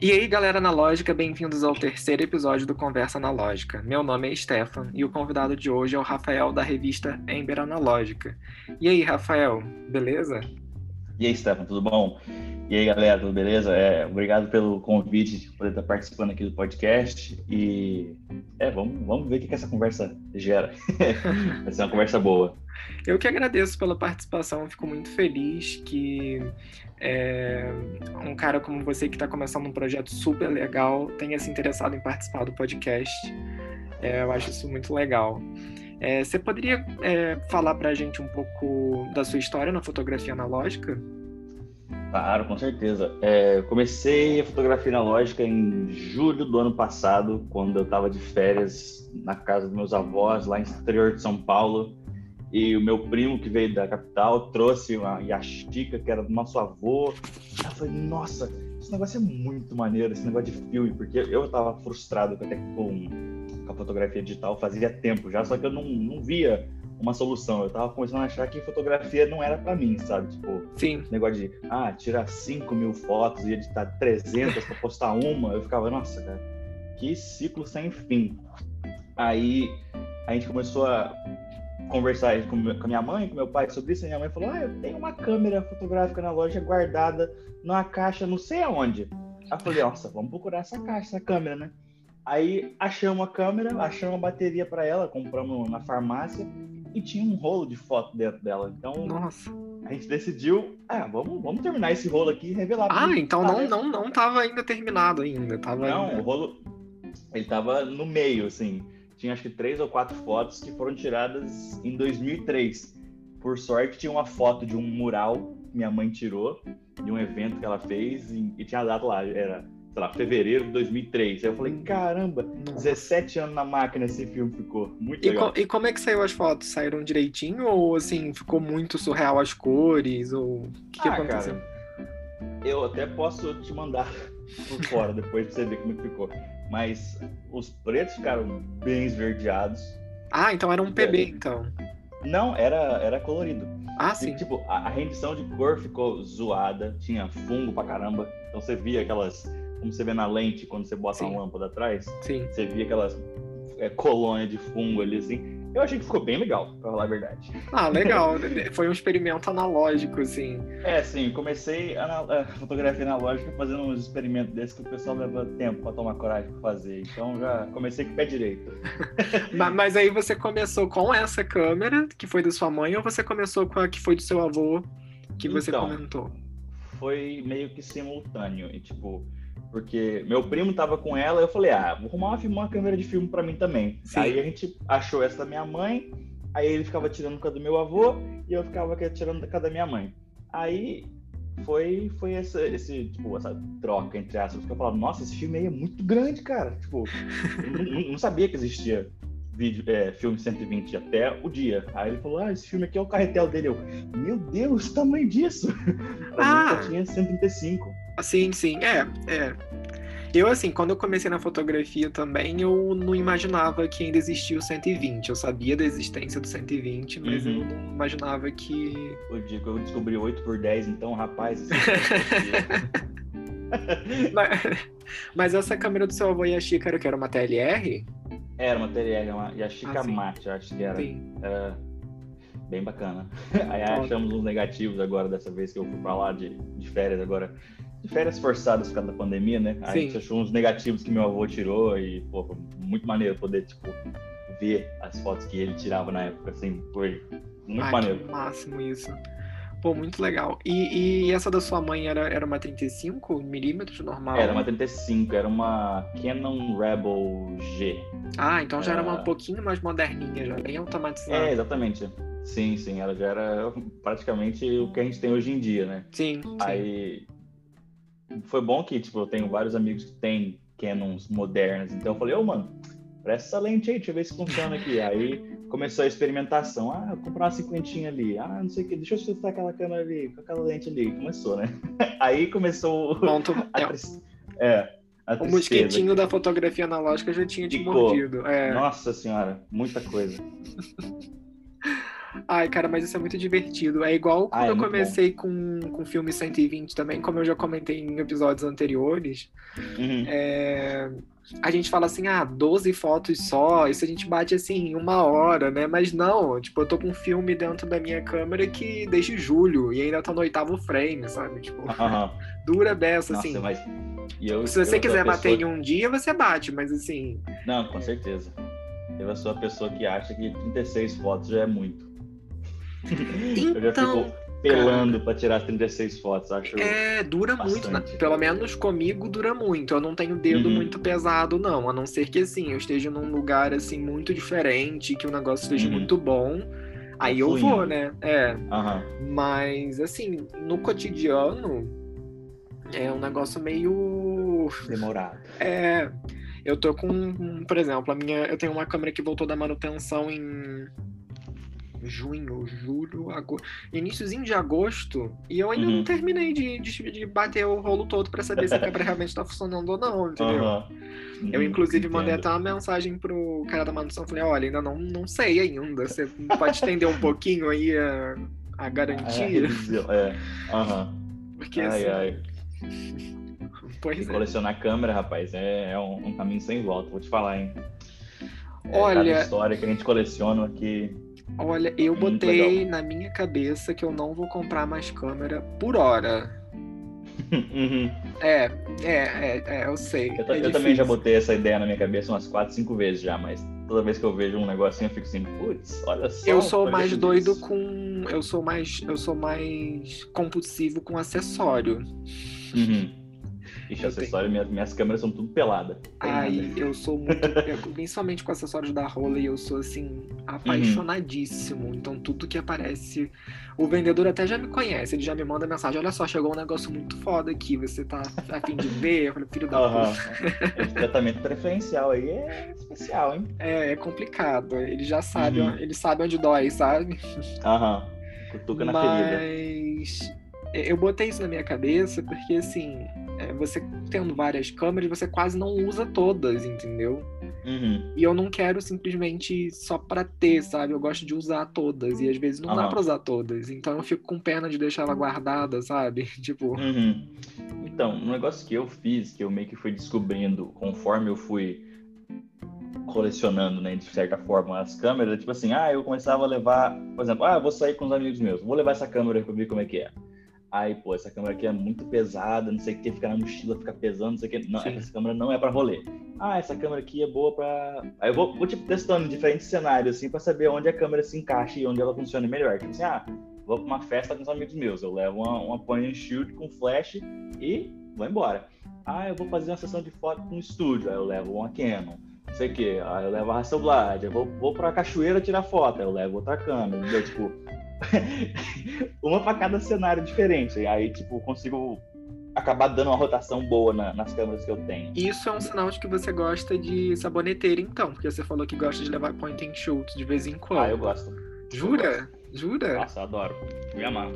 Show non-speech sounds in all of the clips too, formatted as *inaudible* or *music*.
E aí, galera analógica, bem-vindos ao terceiro episódio do Conversa Analógica. Meu nome é Stefan e o convidado de hoje é o Rafael da revista Ember Analógica. E aí, Rafael, beleza? E aí, Stefan, tudo bom? E aí, galera, tudo beleza? É, obrigado pelo convite poder estar participando aqui do podcast. E é, vamos, vamos ver o que, que essa conversa gera. *laughs* Vai ser uma conversa boa. Eu que agradeço pela participação, fico muito feliz que é, um cara como você que está começando um projeto super legal tenha se interessado em participar do podcast. É, eu acho isso muito legal. É, você poderia é, falar para a gente um pouco da sua história na fotografia analógica? Claro, com certeza. É, eu comecei a fotografia analógica em julho do ano passado, quando eu estava de férias na casa dos meus avós, lá no interior de São Paulo. E o meu primo, que veio da capital, trouxe uma Yashica, que era do nosso avô. Eu falei, nossa, esse negócio é muito maneiro, esse negócio de filme, porque eu estava frustrado até com, com a fotografia digital fazia tempo já, só que eu não, não via uma solução. Eu tava começando a achar que fotografia não era para mim, sabe? Tipo, Sim. negócio de, ah, tirar 5 mil fotos e editar 300 para postar uma. Eu ficava, nossa, cara, que ciclo sem fim. Aí a gente começou a conversar com a minha mãe, com meu pai sobre isso. E minha mãe falou: Ah, eu tenho uma câmera fotográfica na loja guardada numa caixa, não sei aonde. Aí eu falei: Nossa, vamos procurar essa caixa, essa câmera, né? Aí achamos a câmera, achamos a bateria para ela, compramos na farmácia e tinha um rolo de foto dentro dela. Então, Nossa. a gente decidiu, ah, vamos, vamos terminar esse rolo aqui e revelar. Ah, então não, não, não tava ainda terminado ainda. Tava Não, ainda... o rolo, ele tava no meio, assim. Tinha acho que três ou quatro fotos que foram tiradas em 2003. Por sorte, tinha uma foto de um mural que minha mãe tirou de um evento que ela fez e, e tinha dado lá, era sei lá, fevereiro de 2003. Aí eu falei, caramba, Nossa. 17 anos na máquina esse filme ficou. Muito E, legal. co- e como é que saiu as fotos? Saíram direitinho ou assim, ficou muito surreal as cores? Ou o que, que ah, aconteceu? cara, eu até posso te mandar *laughs* por fora depois pra você ver como é que ficou. Mas os pretos ficaram bem esverdeados. Ah, então era um PB, então. Não, era, era colorido. Ah, E, sim. tipo, a, a rendição de cor ficou zoada, tinha fungo pra caramba. Então você via aquelas. Como você vê na lente quando você bota Sim. uma lâmpada atrás, Sim. você via aquelas é, colônias de fungo ali assim. Eu achei que ficou bem legal, pra falar a verdade. Ah, legal. *laughs* Foi um experimento analógico, assim. É, sim, comecei a, fotografia analógica fazendo uns experimentos desses que o pessoal leva tempo pra tomar coragem pra fazer. Então já comecei com o pé direito. *laughs* Ma- Mas aí você começou com essa câmera, que foi da sua mãe, ou você começou com a que foi do seu avô, que você Então, comentou? Foi meio que simultâneo. E tipo, porque meu primo tava com ela, eu falei, ah, vou arrumar uma, uma câmera de filme pra mim também. Sim. Aí a gente achou essa da minha mãe, aí ele ficava tirando com a do meu avô e eu ficava aqui tirando com a da minha mãe. Aí foi, foi essa, esse, tipo, essa troca, entre aspas, que eu falava, nossa, esse filme aí é muito grande, cara. Tipo, eu não, sabia que existia vídeo, é, filme 120 até o dia. Aí ele falou, ah, esse filme aqui é o carretel dele. Eu, meu Deus, o tamanho disso! *laughs* pra Ah. mim tinha 135. Sim, sim. É, é. Eu, assim, quando eu comecei na fotografia também, eu não imaginava que ainda existia o 120. Eu sabia da existência do 120, mas Uhum. eu não imaginava que. O dia que eu descobri 8 por 10, então, rapaz. assim, *laughs* Mas, mas essa câmera do seu avô Yashica era o que? Era uma TLR? era uma TLR, uma Yashica Ah, sim. Mate, acho que era. Sim. Era bem bacana. *laughs* Aí achamos uns negativos agora, dessa vez que eu fui pra lá de, de férias agora. De férias forçadas por causa da pandemia, né? Aí a gente Sim. achou uns negativos que meu avô tirou e, pô, foi muito maneiro poder, tipo, ver as fotos que ele tirava na época, assim, foi muito ah, maneiro. máximo isso. Pô, muito legal. E, e essa da sua mãe era, era uma 35 milímetros normal? Era uma 35, era uma Canon Rebel G. Ah, então já era uma Ah. um pouquinho mais moderninha, já bem automatizada. É, exatamente. Sim, sim, ela já era praticamente o que a gente tem hoje em dia, né? Sim, sim. Foi bom que, tipo, eu tenho vários amigos que têm Canons modernas, então eu falei, ô, mano, presta essa lente aí, deixa eu ver se funciona aqui. Aí começou a experimentação. Ah, vou comprar uma cinquentinha ali. Ah, não sei o que, deixa eu testar aquela câmera ali, com aquela lente ali. Começou, né? *laughs* Aí começou o- Ponto. *laughs* a, É, é, a o tristeza. mosquitinho da fotografia analógica já tinha te Ficou. mordido. É. Nossa senhora, muita coisa. *laughs* Ai, cara, mas isso é muito divertido. É igual quando Ah, é eu comecei com, com o filme 120 também, como eu já comentei em episódios anteriores. Uhum. É, A gente fala assim, ah, 12 fotos só, isso a gente bate assim em uma hora, né? Mas não, tipo, eu tô com um filme dentro da minha câmera que desde julho e ainda tá no oitavo frame, sabe? Tipo, Aham. *laughs* dura dessa, Nossa, assim. mas. eu- Se você quiser bater pessoa- em um dia, você bate, mas assim, Não, com certeza. Eu sou a pessoa que acha que 36 fotos já é muito. Eu já Então, fico pelando pra tirar as 36 fotos, acho. É, dura muito, né? Bastante. pelo menos comigo dura muito. Eu não tenho dedo Uhum. muito pesado, não. A não ser que, assim, eu esteja num lugar, assim, muito diferente, que o negócio esteja Uhum. muito bom. Aí eu fluindo. vou, né? É. Aham. Mas, assim, no cotidiano, é um negócio meio. Demorado. É. Eu tô com, por exemplo, a minha. Eu tenho uma câmera que voltou da manutenção em junho, julho, agosto. Iníciozinho de agosto. E eu ainda Uhum. não terminei de, de, de bater o rolo todo pra saber se a câmera *laughs* realmente tá funcionando ou não, entendeu? Aham. Eu, Uhum, inclusive, mandei entendo. até uma mensagem pro cara da manutenção. Falei, olha, ainda não, não sei ainda. Você pode estender um pouquinho aí a, a Ah, garantia? É. Aham. Porque Ai, assim. ai. *laughs* Pois é. colecionar câmera, rapaz, é, é um, um caminho sem volta, vou te falar, hein? É, Olha- história que a gente coleciona aqui. Olha, eu Muito botei na minha cabeça que eu não vou comprar mais câmera por hora. Uhum. É, é, é, é, eu sei. Eu, é eu também já botei essa ideia na minha cabeça umas 4, 5 vezes já, mas toda vez que eu vejo um negocinho eu fico assim, putz, olha só. Eu sou mais doido disso. com. Eu sou mais. Eu sou mais compulsivo com acessório. Uhum. Ixi, Eu acessório, minhas, minhas câmeras são tudo pelada. Ai, eu sou muito. eu- *laughs* principalmente com acessórios da Rola, eu sou assim, apaixonadíssimo. Então tudo que aparece. O vendedor até já me conhece, ele já me manda mensagem: olha só, chegou um negócio muito foda aqui, você tá a fim de ver? Eu falei, filho da Aham. puta. Esse tratamento preferencial aí é especial, hein? É, é complicado. Ele já sabe, Uhum. ele sabe onde dói, sabe? Aham. Cutuca na ferida. Mas eu botei isso na minha cabeça porque, assim, é, você tendo várias câmeras, você quase não usa todas, entendeu? Uhum. E eu não quero simplesmente só pra ter, sabe? Eu gosto de usar todas e às vezes não dá Aham. pra usar todas. Então eu fico com pena de deixar ela guardada, sabe? *laughs* Tipo, Uhum. Então, um negócio que eu fiz, que eu meio que fui descobrindo conforme eu fui colecionando, né, de certa forma, as câmeras, tipo assim, ah, eu começava a levar, por exemplo, ah, eu vou sair com os amigos meus, vou levar essa câmera pra ver como é que é. Aí, pô, essa câmera aqui é muito pesada, não sei o que, fica na mochila, fica pesando, não sei o que. Não, Sim. essa câmera não é pra rolê. Ah, essa câmera aqui é boa pra. Aí eu vou, vou tipo, testando diferentes cenários, assim, pra saber onde a câmera se encaixa e onde ela funciona melhor. Tipo assim, ah, vou pra uma festa com os amigos meus, eu levo uma, uma point and shoot com flash e vou embora. Ah, eu vou fazer uma sessão de foto com estúdio, aí eu levo uma Canon. Não sei o que, aí eu levo a Hasselblad, eu vou, vou pra cachoeira tirar foto, aí eu levo outra câmera, entendeu? Tipo, *laughs* uma pra cada cenário diferente. E aí, tipo, consigo acabar dando uma rotação boa na- nas câmeras que eu tenho. isso é um sinal de que você gosta de saboneteira, então, porque você falou que gosta de levar point and shoot de vez em quando. Ah, eu gosto. Jura? Jura? Nossa, eu adoro. Me amar.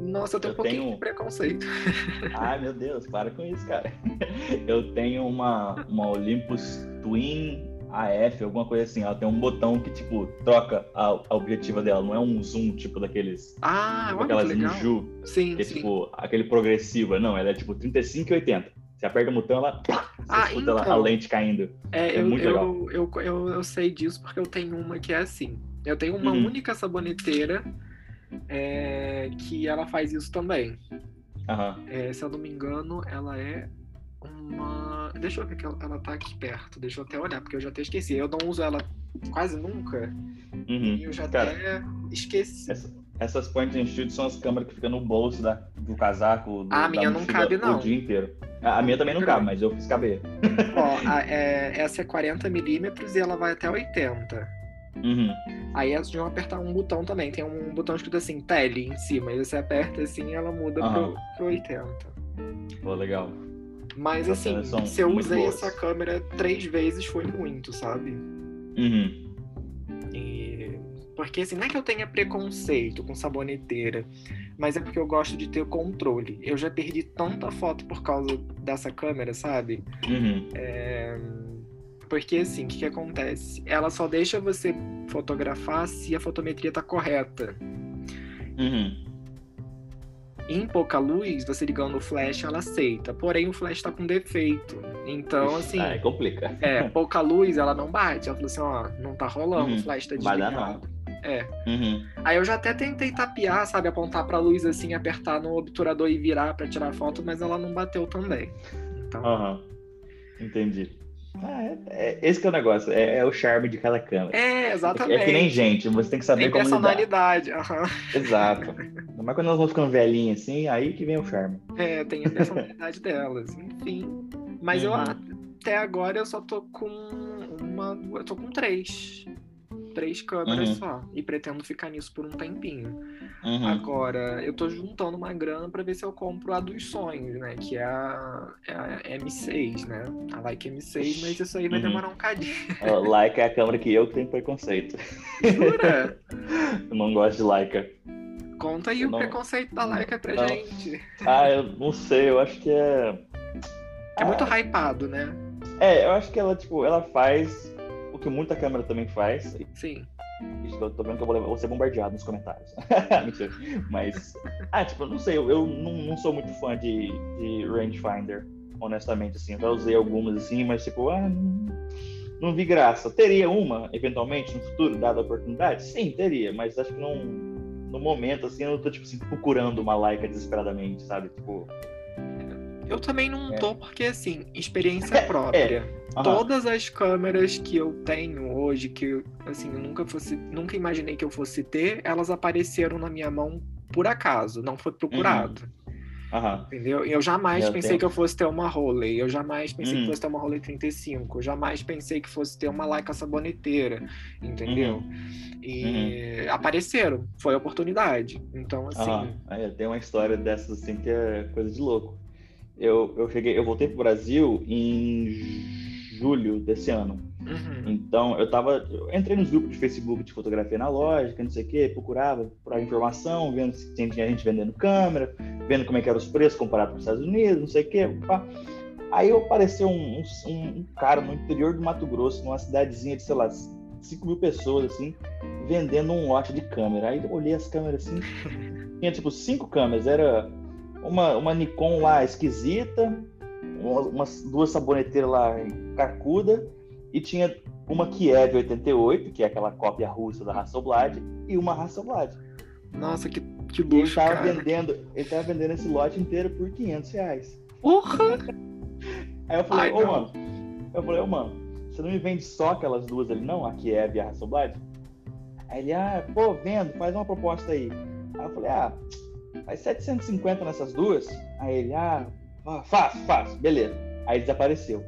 Nossa, eu tenho Eu um pouquinho tenho- de preconceito. *laughs* Ai, meu Deus, para com isso, cara. Eu tenho uma, uma Olympus Twin AF, alguma coisa assim. Ela tem um botão que, tipo, troca a, a objetiva dela. Não é um zoom, tipo, daqueles... Ah, tipo olha que aquelas legal. Nju, Sim, que é, sim. tipo, aquele progressiva. Não, ela é, tipo, 35 e 80. Você aperta o botão, ela... Você Ah, escuta ela- a então. lente caindo. É, É eu, muito eu, legal. eu, eu, eu sei disso porque eu tenho uma que é assim. Eu tenho uma Uhum. única saboneteira é, que ela faz isso também. Aham. É, se eu não me engano, ela é uma. Deixa eu ver que ela, ela tá aqui perto. Deixa eu até olhar, porque eu já até esqueci. Eu não uso ela quase nunca. Uhum. E eu já Cara, até esqueci. Essa- essas point and shoot são as câmeras que ficam no bolso da, do casaco. Do, Ah, a minha não cabe, não. O dia inteiro. A, a minha também não cabe, mas eu fiz caber. Ó, *laughs* a- é, essa é 40mm e ela vai até 80. Uhum. Aí elas vão apertar um botão também. Tem um botão escrito assim, tele em cima. E você aperta assim e ela muda Aham. pro, pro 80. Pô, legal. Mas assim, se eu usei boas. essa câmera três vezes foi muito, sabe? Uhum. E... Porque assim, não é que eu tenha preconceito com saboneteira, mas é porque eu gosto de ter o controle. Eu já perdi tanta foto por causa dessa câmera, sabe? Uhum. É, Porque assim, o que, que acontece? Ela só deixa você fotografar se a fotometria tá correta. Uhum. Em pouca luz, você ligando o flash, ela aceita. Porém, o flash tá com defeito. Então, assim. Ah, complica. É, pouca luz, ela não bate. Ela falou assim, ó, não tá rolando, uhum. o flash tá Vai desligado. dar não. É. Uhum. Aí eu já até tentei tapear, sabe? Apontar pra luz assim, apertar no obturador e virar pra tirar foto, mas ela não bateu também. Então, Aham. Entendi. Ah, é, é- esse que é o negócio, é, é o charme de cada câmera. é, exatamente. É que nem gente, você tem que saber Tem como lidar. personalidade. aham. Exato. Mas quando nós vamos ficando velhinhos assim, aí que vem o charme. É, tem a personalidade delas. Enfim. Mas eu Uhum. até agora eu só tô com uma. Eu tô com três. Três câmeras Uhum. só. E pretendo ficar nisso por um tempinho. Uhum. Agora, eu tô juntando uma grana pra ver se eu compro a dos sonhos, né? Que é a, é a M6, né? A Like M6, mas isso aí vai Uhum. demorar um cadinho. Ó, Leica é a câmera que eu que tenho preconceito. Jura? *laughs* Eu não gosto de Leica. Conta aí Eu o não- preconceito da Leica pra Não. gente. Ah, eu não sei, eu acho que é. É muito Ah, hypado, né? É, eu acho que ela, tipo, ela faz que muita câmera também faz. Sim. Eu tô vendo que eu vou, levar- vou ser bombardeado nos comentários. *laughs* Mentira. Mas, ah, tipo, eu não sei, eu, eu não, não sou muito fã de, de rangefinder, honestamente, assim. Eu já usei algumas, assim, mas, tipo, ah, não, vi graça. Teria uma, eventualmente, no futuro, dada a oportunidade? Sim, teria, mas acho que não, no momento, assim, eu não tô, tipo assim, procurando uma Leica desesperadamente, sabe? Tipo, Eu também não É. tô, porque assim, experiência própria. aham. Todas as câmeras que eu tenho hoje, que assim, eu nunca fosse, nunca imaginei que eu fosse ter, elas apareceram na minha mão por acaso, não foi procurado. aham. Entendeu? E eu jamais Meu pensei Deus. que eu fosse ter uma Rolei, eu jamais pensei Hum. que fosse ter uma Rolei 35, eu jamais pensei que fosse ter uma Leica saboneteira, entendeu? E apareceram, foi a oportunidade. Então, assim. Aí, tem uma história dessas assim que é coisa de louco. Eu, eu cheguei, eu voltei pro Brasil em julho desse ano. uhum, Então eu tava, eu entrei nos grupos de Facebook de fotografia analógica, não sei o quê, procurava por informação, vendo se tinha gente vendendo câmera, vendo como é que eram os preços comparado com os Estados Unidos, não sei o quê. pá. Aí apareceu um, um, um cara no interior do Mato Grosso, numa cidadezinha de, sei lá, 5 mil pessoas, assim, vendendo um lote de câmera. Aí eu olhei as câmeras assim, *laughs* tinha tipo cinco câmeras, era uma, uma Nikon lá esquisita, uma- umas duas saboneteiras lá carcuda, e tinha uma Kiev 88, que é aquela cópia russa da Hasselblad, e uma Hasselblad. nossa, que, que E ele luxo, tava cara. vendendo, ele tava vendendo esse lote inteiro por 500 reais. Porra! *laughs* Aí eu falei, ô não. mano, eu falei, ô mano, você não me vende só aquelas duas ali não, a Kiev e a Hasselblad? Aí ele, ah, pô, vendo, faz uma proposta aí. Aí eu falei, ah, faz 750 nessas duas? Aí ele, ah, fa- faço, faço, beleza. Aí desapareceu.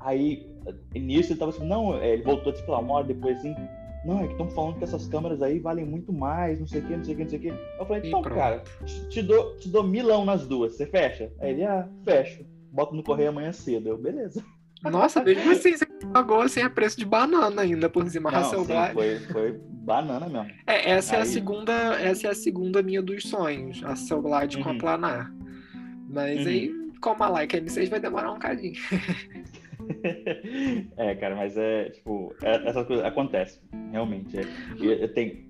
Aí, nisso ele tava assim, não, é, ele voltou, tipo, lá, uma hora depois assim, não, é que estão falando que essas câmeras aí valem muito mais, não sei o que, não sei o que, não sei o que. Eu falei, então, cara, te, te dou, te dou milão nas duas, você fecha? Aí ele, ah, fecho. Bota no correio amanhã cedo. Eu, beleza. Nossa, mesmo assim, você pagou assim a preço de banana ainda por cima, Não, sim, foi, foi banana mesmo. É, essa é a Aí- segunda, essa é a segunda minha dos sonhos, a Hasselblad com a Uhum. planar. Mas Uhum. aí, como a Leica M6 vai demorar um cadinho. *laughs* é, cara, mas é, tipo, é- essas coisas acontecem, realmente. É. E eu tenho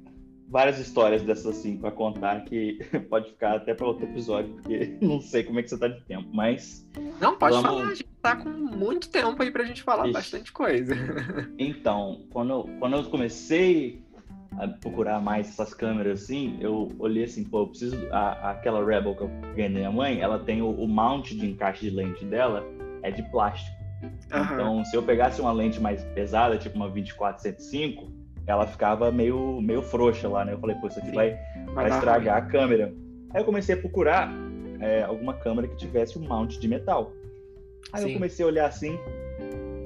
várias histórias dessas assim pra contar que *laughs* pode ficar até pra outro episódio, porque *laughs* não sei como é que você tá de tempo, mas Não, pode Vamos- falar, gente tá com muito tempo aí pra gente falar Ixi. bastante coisa. *laughs* então, quando eu, quando eu comecei a procurar mais essas câmeras assim, eu olhei assim, pô, eu preciso. A, aquela Rebel que eu ganhei da minha mãe, ela tem o, o mount de encaixe de lente dela, é de plástico. Aham. Então, se eu pegasse uma lente mais pesada, tipo uma 24-105, ela ficava meio, meio frouxa lá, né? Eu falei, pô, isso aqui Sim, vai, vai dar estragar a câmera. Aí eu comecei a procurar é, alguma câmera que tivesse um mount de metal. Aí Sim. eu comecei a olhar assim,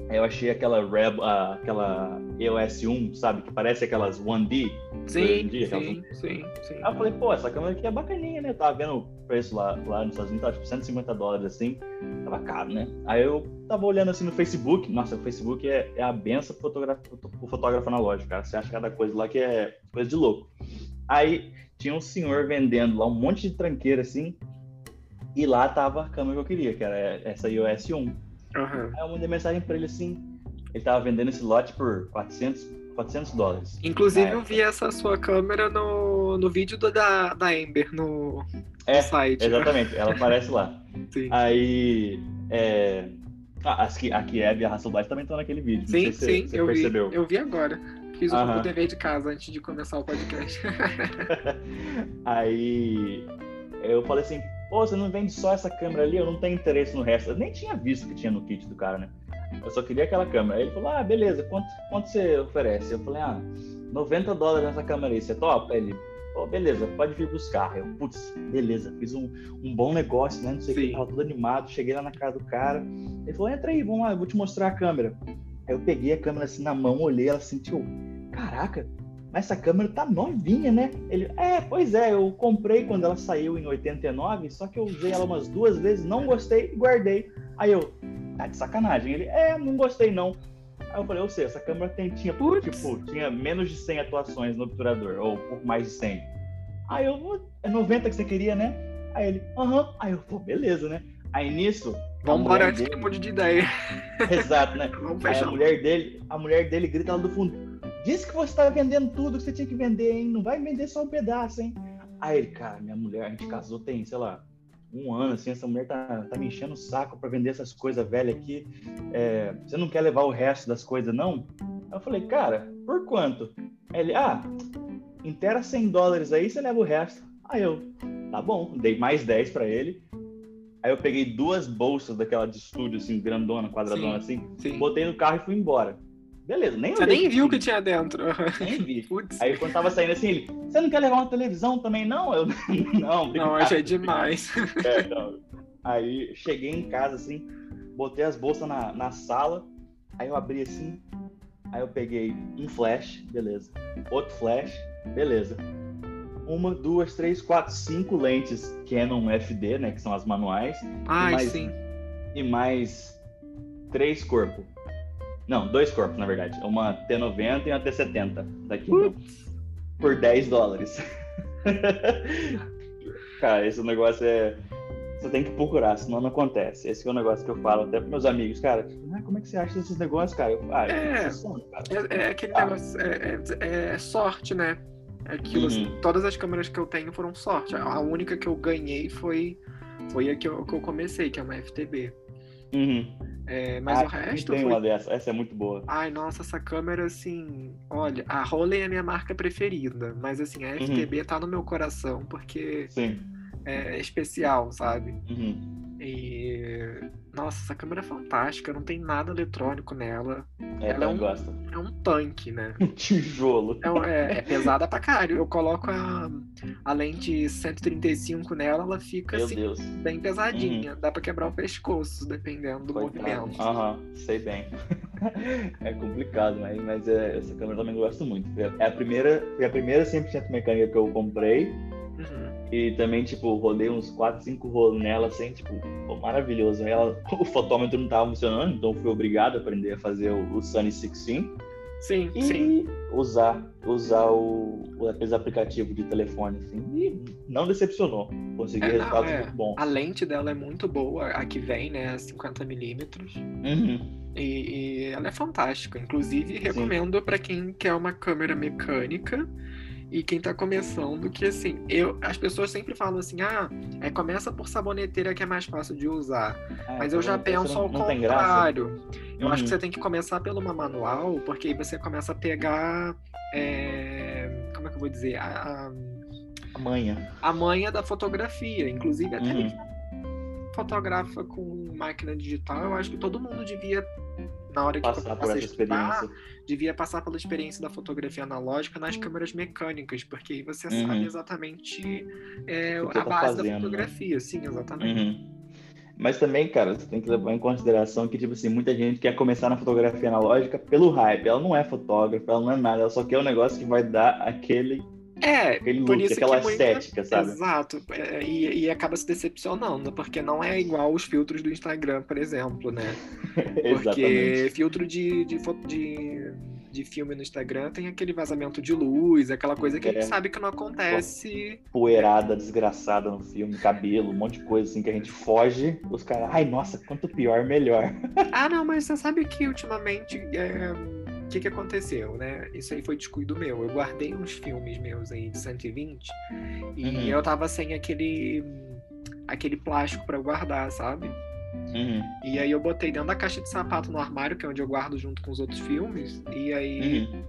aí eu achei aquela Reb, ah, aquela EOS 1, sabe? Que parece aquelas 1D. ruim. hoje em Sim, dia, sim, sim, sim. Aí eu falei, pô, essa câmera aqui é bacaninha, né? Eu tava vendo o preço lá, lá nos Estados Unidos, tava tipo 150 dólares assim, tava caro, né? Aí eu tava olhando assim no Facebook, nossa, o Facebook é, é a benção pro fotógrafo, pro fotógrafo analógico, cara. Você acha cada coisa lá que é coisa de louco. Aí tinha um senhor vendendo lá um monte de tranqueira assim, e lá tava a câmera que eu queria, que era essa iOS 1. Aham. Aí eu mandei mensagem pra ele assim, ele tava vendendo esse lote por 400, 400 dólares. Inclusive, eu vi essa sua câmera no, no vídeo do, da, da Ember no, É, no site. Exatamente, ela aparece lá. *laughs* Sim, Aí. É... Ah, as que, a Kiev e a Hasselblad também estão naquele vídeo. sim, se sim você eu, vi, percebeu. eu vi agora. Fiz o Aham. dever de casa antes de começar o podcast. *laughs* *laughs* Aí eu falei assim, pô, você não vende só essa câmera ali, eu não tenho interesse no resto. Eu nem tinha visto que tinha no kit do cara, né? Eu só queria aquela câmera. Aí ele falou, ah, beleza, quanto, quanto você oferece? Eu falei, ah, 90 dólares nessa câmera aí, você topa? Ele, pô, beleza, pode vir buscar. Eu, putz, beleza, fiz um, um bom negócio, né? Não sei o que, tava todo animado, cheguei lá na casa do cara. Ele falou, entra aí, vamos lá, eu vou te mostrar a câmera. Aí eu peguei a câmera assim na mão, olhei, ela sentiu, caraca, mas essa câmera tá novinha, né? Ele, é, pois é, eu comprei quando ela saiu em 89, só que eu usei ela umas duas vezes, não gostei e guardei. Aí eu, tá de sacanagem. Ele, é, não gostei não. Aí eu falei, ou seja, essa câmera tem, tinha, Putz. tipo, tinha menos de 100 atuações no obturador, ou um pouco mais de 100. Aí eu, é 90 que você queria, né? Aí ele, aham. Aí eu, pô, beleza, né? Aí nisso, Vamos que dele- mude de ideia. exato, né? *laughs* Vamos Aí a mulher dele, a mulher dele grita lá do fundo: Disse que você estava vendendo tudo que você tinha que vender, hein? Não vai vender só um pedaço, hein? Aí ele, cara, minha mulher, a gente casou tem, sei lá, um ano, assim, essa mulher tá, tá me enchendo o saco pra vender essas coisas velhas aqui. É, você não quer levar o resto das coisas, não? Aí eu falei, cara, por quanto? Aí ele, ah, inteira 100 dólares aí, você leva o resto. Aí eu, tá bom, dei mais 10 pra ele. Aí eu peguei duas bolsas daquela de estúdio, assim, grandona, quadradona, assim, Sim. botei no carro e fui embora. Beleza, nem Você nem viu o que tinha. dentro. Nem *laughs* vi. Putz. Aí quando tava saindo assim, ele, você não quer levar uma televisão também, não? Eu, não, *laughs* Não, obrigado." achei demais. *laughs* É, não. Aí cheguei em casa, assim, botei as bolsas na, na sala, aí eu abri assim, aí eu peguei um flash, beleza. Outro flash, beleza. Uma, duas, três, quatro, cinco lentes Canon FD, né, que são as manuais, Ai, Mas- sim. e mais três corpos. Não, dois corpos, na verdade. Uma T90 e uma T70. Daqui Putz. por 10 dólares. Cara, esse negócio é. Você tem que procurar, senão não acontece. Esse é o negócio que eu falo até pros meus amigos, cara. Ah, como é que você acha desses negócios, cara? Eu, ah, É. cara. É, é aquele Ah. negócio. É, é- é sorte, né? É aquilo, Uhum. assim, todas as câmeras que eu tenho foram sorte. A única que eu ganhei foi, foi a que eu, que eu comecei, que é uma FTB. Uhum. É, mas Ah, o resto tem foi. uma dessa. Essa é muito boa. Ai, nossa, essa câmera, assim. Olha, a Rolei é a minha marca preferida, mas assim, Uhum. a FTB tá no meu coração porque Sim. é especial, sabe? Uhum. E. Nossa, essa câmera é fantástica, não tem nada eletrônico nela. É, Ela é um- gosto. É um tanque, né? *laughs* Um tijolo. É, é- é pesada pra caralho. Eu coloco a, a lente 135 nela, ela fica Meu assim, Deus. bem pesadinha. Dá pra quebrar o pescoço, dependendo do Coitado. movimento. Aham, sei bem. *laughs* é complicado, mas, mas é, essa câmera eu também gosto muito. É a primeira, foi a primeira 100% mecânica que eu comprei. Uhum. E também, tipo, rodei uns 4, 5 rolos nela, assim, tipo, pô, maravilhoso. Ela, *laughs* o fotômetro não tava funcionando, então fui obrigado a aprender a fazer o, o Sunny 16 Sim, e sim. usar, usar o, o aqueles aplicativos de telefone, assim. E não decepcionou. Consegui É, não, resultados é. muito bons. A lente dela é muito boa, a que vem, né? 50mm. Uhum. E, e ela é fantástica. Inclusive, recomendo pra quem quer uma câmera mecânica e quem tá começando, que assim, eu, as pessoas sempre falam assim, ah, é, começa por saboneteira que é mais fácil de usar. Ah, Mas eu já então penso não, ao não contrário. Eu acho que Uhum. você tem que começar pelo uma manual, porque aí você começa a pegar. é, como é que eu vou dizer? A, a- Amanhã. a manha da fotografia. Inclusive, até Uhum. fotografa com máquina digital, eu acho que todo mundo devia, na hora que Passar por essa estudar, experiência. devia passar pela experiência da fotografia analógica nas câmeras mecânicas, porque aí você Uhum. sabe exatamente é, O que a tá base fazendo, da né? fotografia. Sim, exatamente. Uhum. Mas também, cara, você tem que levar em consideração que, tipo assim, muita gente quer começar na fotografia analógica pelo hype. Ela não é fotógrafa, ela não é nada, ela só quer um negócio que vai dar aquele, É, aquele por look, isso aquela que muita- estética, sabe? Exato, é, e, e acaba se decepcionando, porque não é igual os filtros do Instagram, por exemplo, né? *laughs* Porque filtro de, de, fo- de, de filme no Instagram tem aquele vazamento de luz, aquela coisa que é. a gente é. sabe que não acontece. Poeirada desgraçada no filme, cabelo, um monte de coisa assim que a gente foge. Os caras, ai, nossa, quanto pior, melhor. ah, não, mas você sabe que ultimamente. É... O que, que aconteceu, né? Isso aí foi descuido meu. Eu guardei uns filmes meus aí de 120 e uhum. eu tava sem aquele aquele plástico para guardar, sabe? Uhum. E aí eu botei dentro da caixa de sapato no armário, que é onde eu guardo junto com os outros filmes. E aí uhum.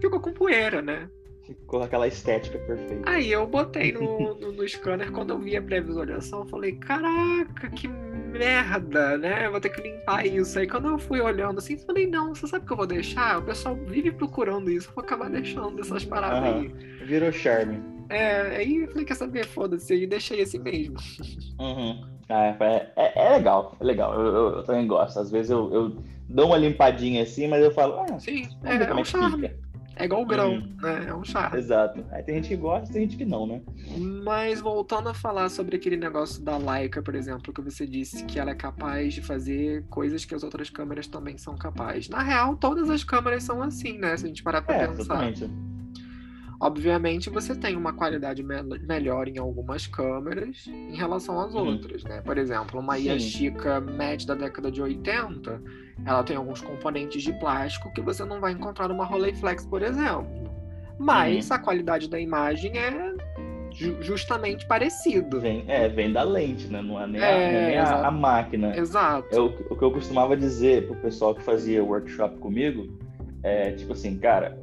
ficou com poeira, né? Ficou aquela estética perfeita. Aí eu botei no, no, no scanner, quando eu vi a pré-visualização, eu falei, caraca, que merda, né? Eu vou ter que limpar isso. Aí quando eu fui olhando assim, eu falei, não, você sabe o que eu vou deixar? O pessoal vive procurando isso, eu vou acabar deixando essas paradas aí. Virou charme. É, aí eu falei, quer saber, foda-se, e deixei assim mesmo. *laughs* Uhum. É, é, é, é, legal, é legal. Eu, eu, eu, também gosto. Às vezes eu, eu, dou uma limpadinha assim, mas eu falo, ah, sim, é, é um charme. Fica. É igual o grão, hum. né? É um charme. Exato. Aí tem gente que gosta, tem gente que não, né? Mas voltando a falar sobre aquele negócio da Leica, por exemplo, que você disse que ela é capaz de fazer coisas que as outras câmeras também são capazes. Na real, todas as câmeras são assim, né? Se a gente parar pra é, pensar. Exatamente. Obviamente, você tem uma qualidade me melhor em algumas câmeras em relação às uhum. outras, né? Por exemplo, uma Yashica média da década de 80, ela tem alguns componentes de plástico que você não vai encontrar numa Rolleiflex, por exemplo. Mas uhum. a qualidade da imagem é ju justamente parecido. Vem, é, vem da lente, né? Não é nem, é, a, é nem a, a, máquina. Exato. É o, o, que eu costumava dizer pro pessoal que fazia workshop comigo, é tipo assim, cara,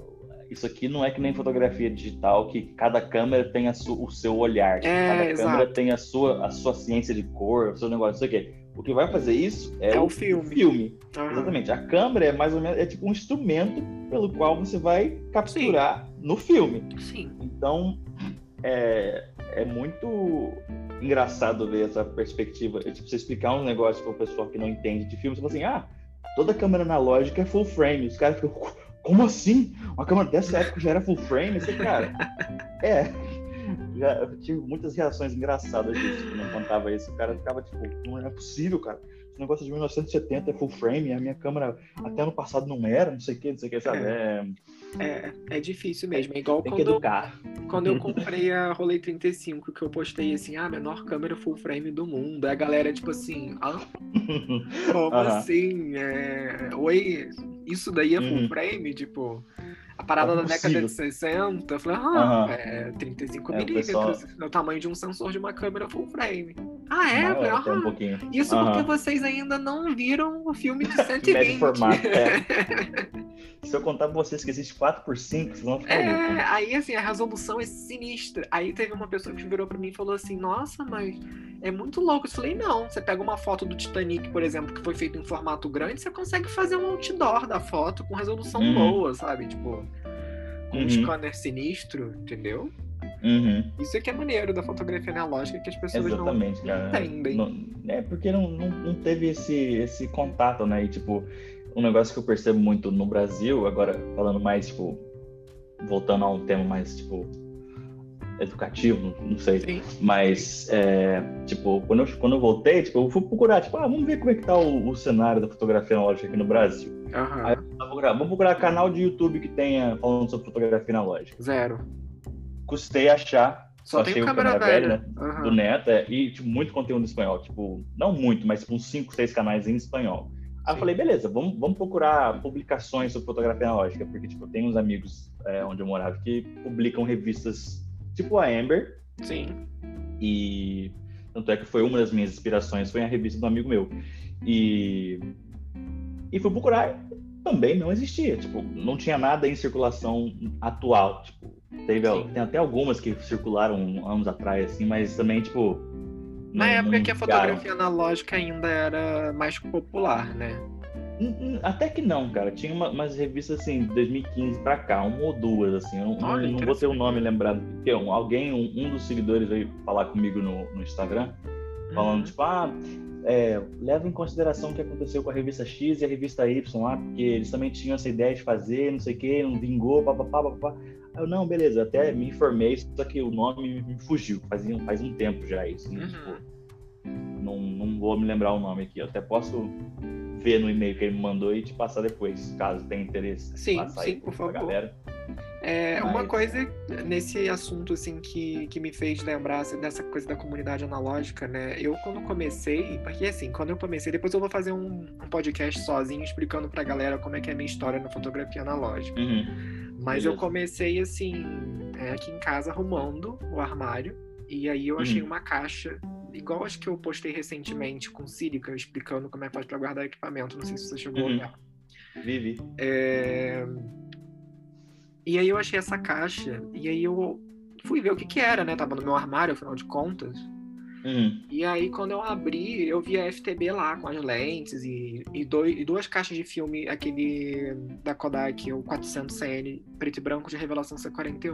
isso aqui não é que nem fotografia digital, que cada câmera tem o seu olhar. É, cada exato. câmera tem a sua, a sua ciência de cor, o seu negócio, não sei o quê. O que vai fazer isso é, é o, o filme. Filme. Uhum. Exatamente. A câmera é mais ou menos é tipo um instrumento pelo qual você vai capturar Sim. no filme. Sim. Então é, é muito engraçado ver essa perspectiva. É, tipo, você explicar um negócio para o pessoal que não entende de filme, você fala assim, ah, toda câmera analógica é full frame. Os caras ficam, como assim? Uma câmera dessa época já era full frame? Esse cara. *laughs* É. Já eu tive muitas reações engraçadas disso quando eu contava isso. O cara ficava tipo, não é possível, cara. Esse negócio de 1970 é full frame, a minha câmera até ano passado não era, não sei o que, não sei o que, sabe? É, é, é difícil mesmo. É igual Tem quando, que educar. quando eu comprei a Rolei 35, que eu postei assim, ah, menor câmera full frame do mundo. Aí a galera, tipo assim, ah, *laughs* como assim? É... Oi, isso daí é full uhum. frame? Tipo, a parada é da década de 60, eu falei, ah, uhum. é 35 é, milímetros, é o tamanho de um sensor de uma câmera full frame. Ah, é? Maior, falei, ah, um pouquinho. Isso uhum. porque vocês ainda não viram o filme de *laughs* 120. formato, é. *laughs* Se eu contar pra vocês que existe 4 por 5 vocês vão ficar É, aí assim, a resolução é sinistra. Aí teve uma pessoa que virou pra mim e falou assim, nossa, mas é muito louco. Eu falei, não, você pega uma foto do Titanic, por exemplo, que foi feito em formato grande, você consegue fazer um outdoor da foto com resolução uhum. boa, sabe? Tipo, com uhum. um scanner sinistro, entendeu? Uhum. Isso é que é maneiro da fotografia analógica que as pessoas Exatamente, não entendem. Não, é porque não, não, não, teve esse, esse contato, né? E, tipo, um negócio que eu percebo muito no Brasil, agora falando mais, tipo, voltando a um tema mais, tipo, educativo, não sei. Sim. Mas, é, tipo, quando eu, quando eu voltei, tipo, eu fui procurar, tipo, ah, vamos ver como é que tá o, o cenário da fotografia analógica aqui no Brasil. Uhum. Aí, vamos procurar canal de YouTube que tenha falando sobre fotografia analógica. Zero. Custei achar. Só, tem câmera, câmera velha, velha uhum. do Neto, é, e tipo, muito conteúdo em espanhol. Tipo, não muito, mas tipo, uns 5, 6 canais em espanhol. Aí eu falei, beleza, vamos, vamos procurar publicações sobre fotografia analógica, porque, tipo, tem uns amigos é, onde eu morava que publicam revistas tipo a Amber. Sim. E tanto é que foi uma das minhas inspirações, foi a revista do amigo meu. E e fui procurar, também não existia, tipo, não tinha nada em circulação atual, tipo, teve tem até algumas que circularam anos atrás assim, mas também tipo na não, época não que a fotografia analógica ainda era mais popular, né? Até que não, cara. Tinha uma, umas revistas assim, 2015 pra cá, uma ou duas, assim. Eu não, Olha, não vou ter o nome lembrado. Porque alguém, um, um, dos seguidores veio falar comigo no, no Instagram, falando, uhum. tipo, ah, é, leva em consideração o que aconteceu com a revista X e a revista Y lá, porque eles também tinham essa ideia de fazer, não sei o que, não vingou, papapá, papapá. Eu, não, beleza, até me informei, só que o nome me fugiu, fazia, faz um tempo já isso. Né? Uhum. Tipo, não, não vou me lembrar o nome aqui, eu até posso ver no e-mail que ele me mandou e te passar depois, caso tenha interesse. Sim, sim, por favor. Galera. É, Mas... Uma coisa nesse assunto assim que, que me fez lembrar assim, dessa coisa da comunidade analógica, né? Eu quando comecei, porque assim, quando eu comecei, depois eu vou fazer um, um podcast sozinho explicando pra galera como é que é a minha história na fotografia analógica. Uhum. Mas Beleza. eu comecei assim, é, aqui em casa arrumando o armário e aí eu achei uhum. uma caixa igual acho que eu postei recentemente com Sílica explicando como é que faz para guardar equipamento. Não sei se você chegou uhum. a olhar. Vivi. É... E aí eu achei essa caixa, e aí eu fui ver o que que era, né? Tava no meu armário, afinal de contas. Uhum. E aí, quando eu abri, eu vi a FTB lá com as lentes e, e, dois, e duas caixas de filme, aquele da Kodak, o 400CN, preto e branco de revelação C41.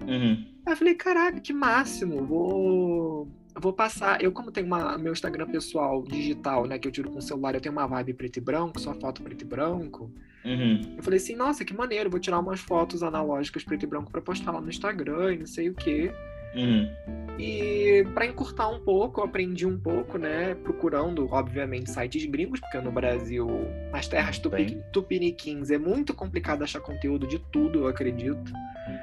Uhum. Aí eu falei, caraca, que máximo, vou vou passar. Eu, como tenho uma, meu Instagram pessoal digital, né, que eu tiro com o celular, eu tenho uma vibe preto e branco, só foto preto e branco. Uhum. Eu falei assim, nossa, que maneiro, vou tirar umas fotos analógicas preto e branco para postar lá no Instagram e não sei o quê. Uhum. E para encurtar um pouco, eu aprendi um pouco, né? Procurando, obviamente, sites gringos, porque no Brasil, nas terras tupi, tupiniquins, é muito complicado achar conteúdo de tudo, eu acredito.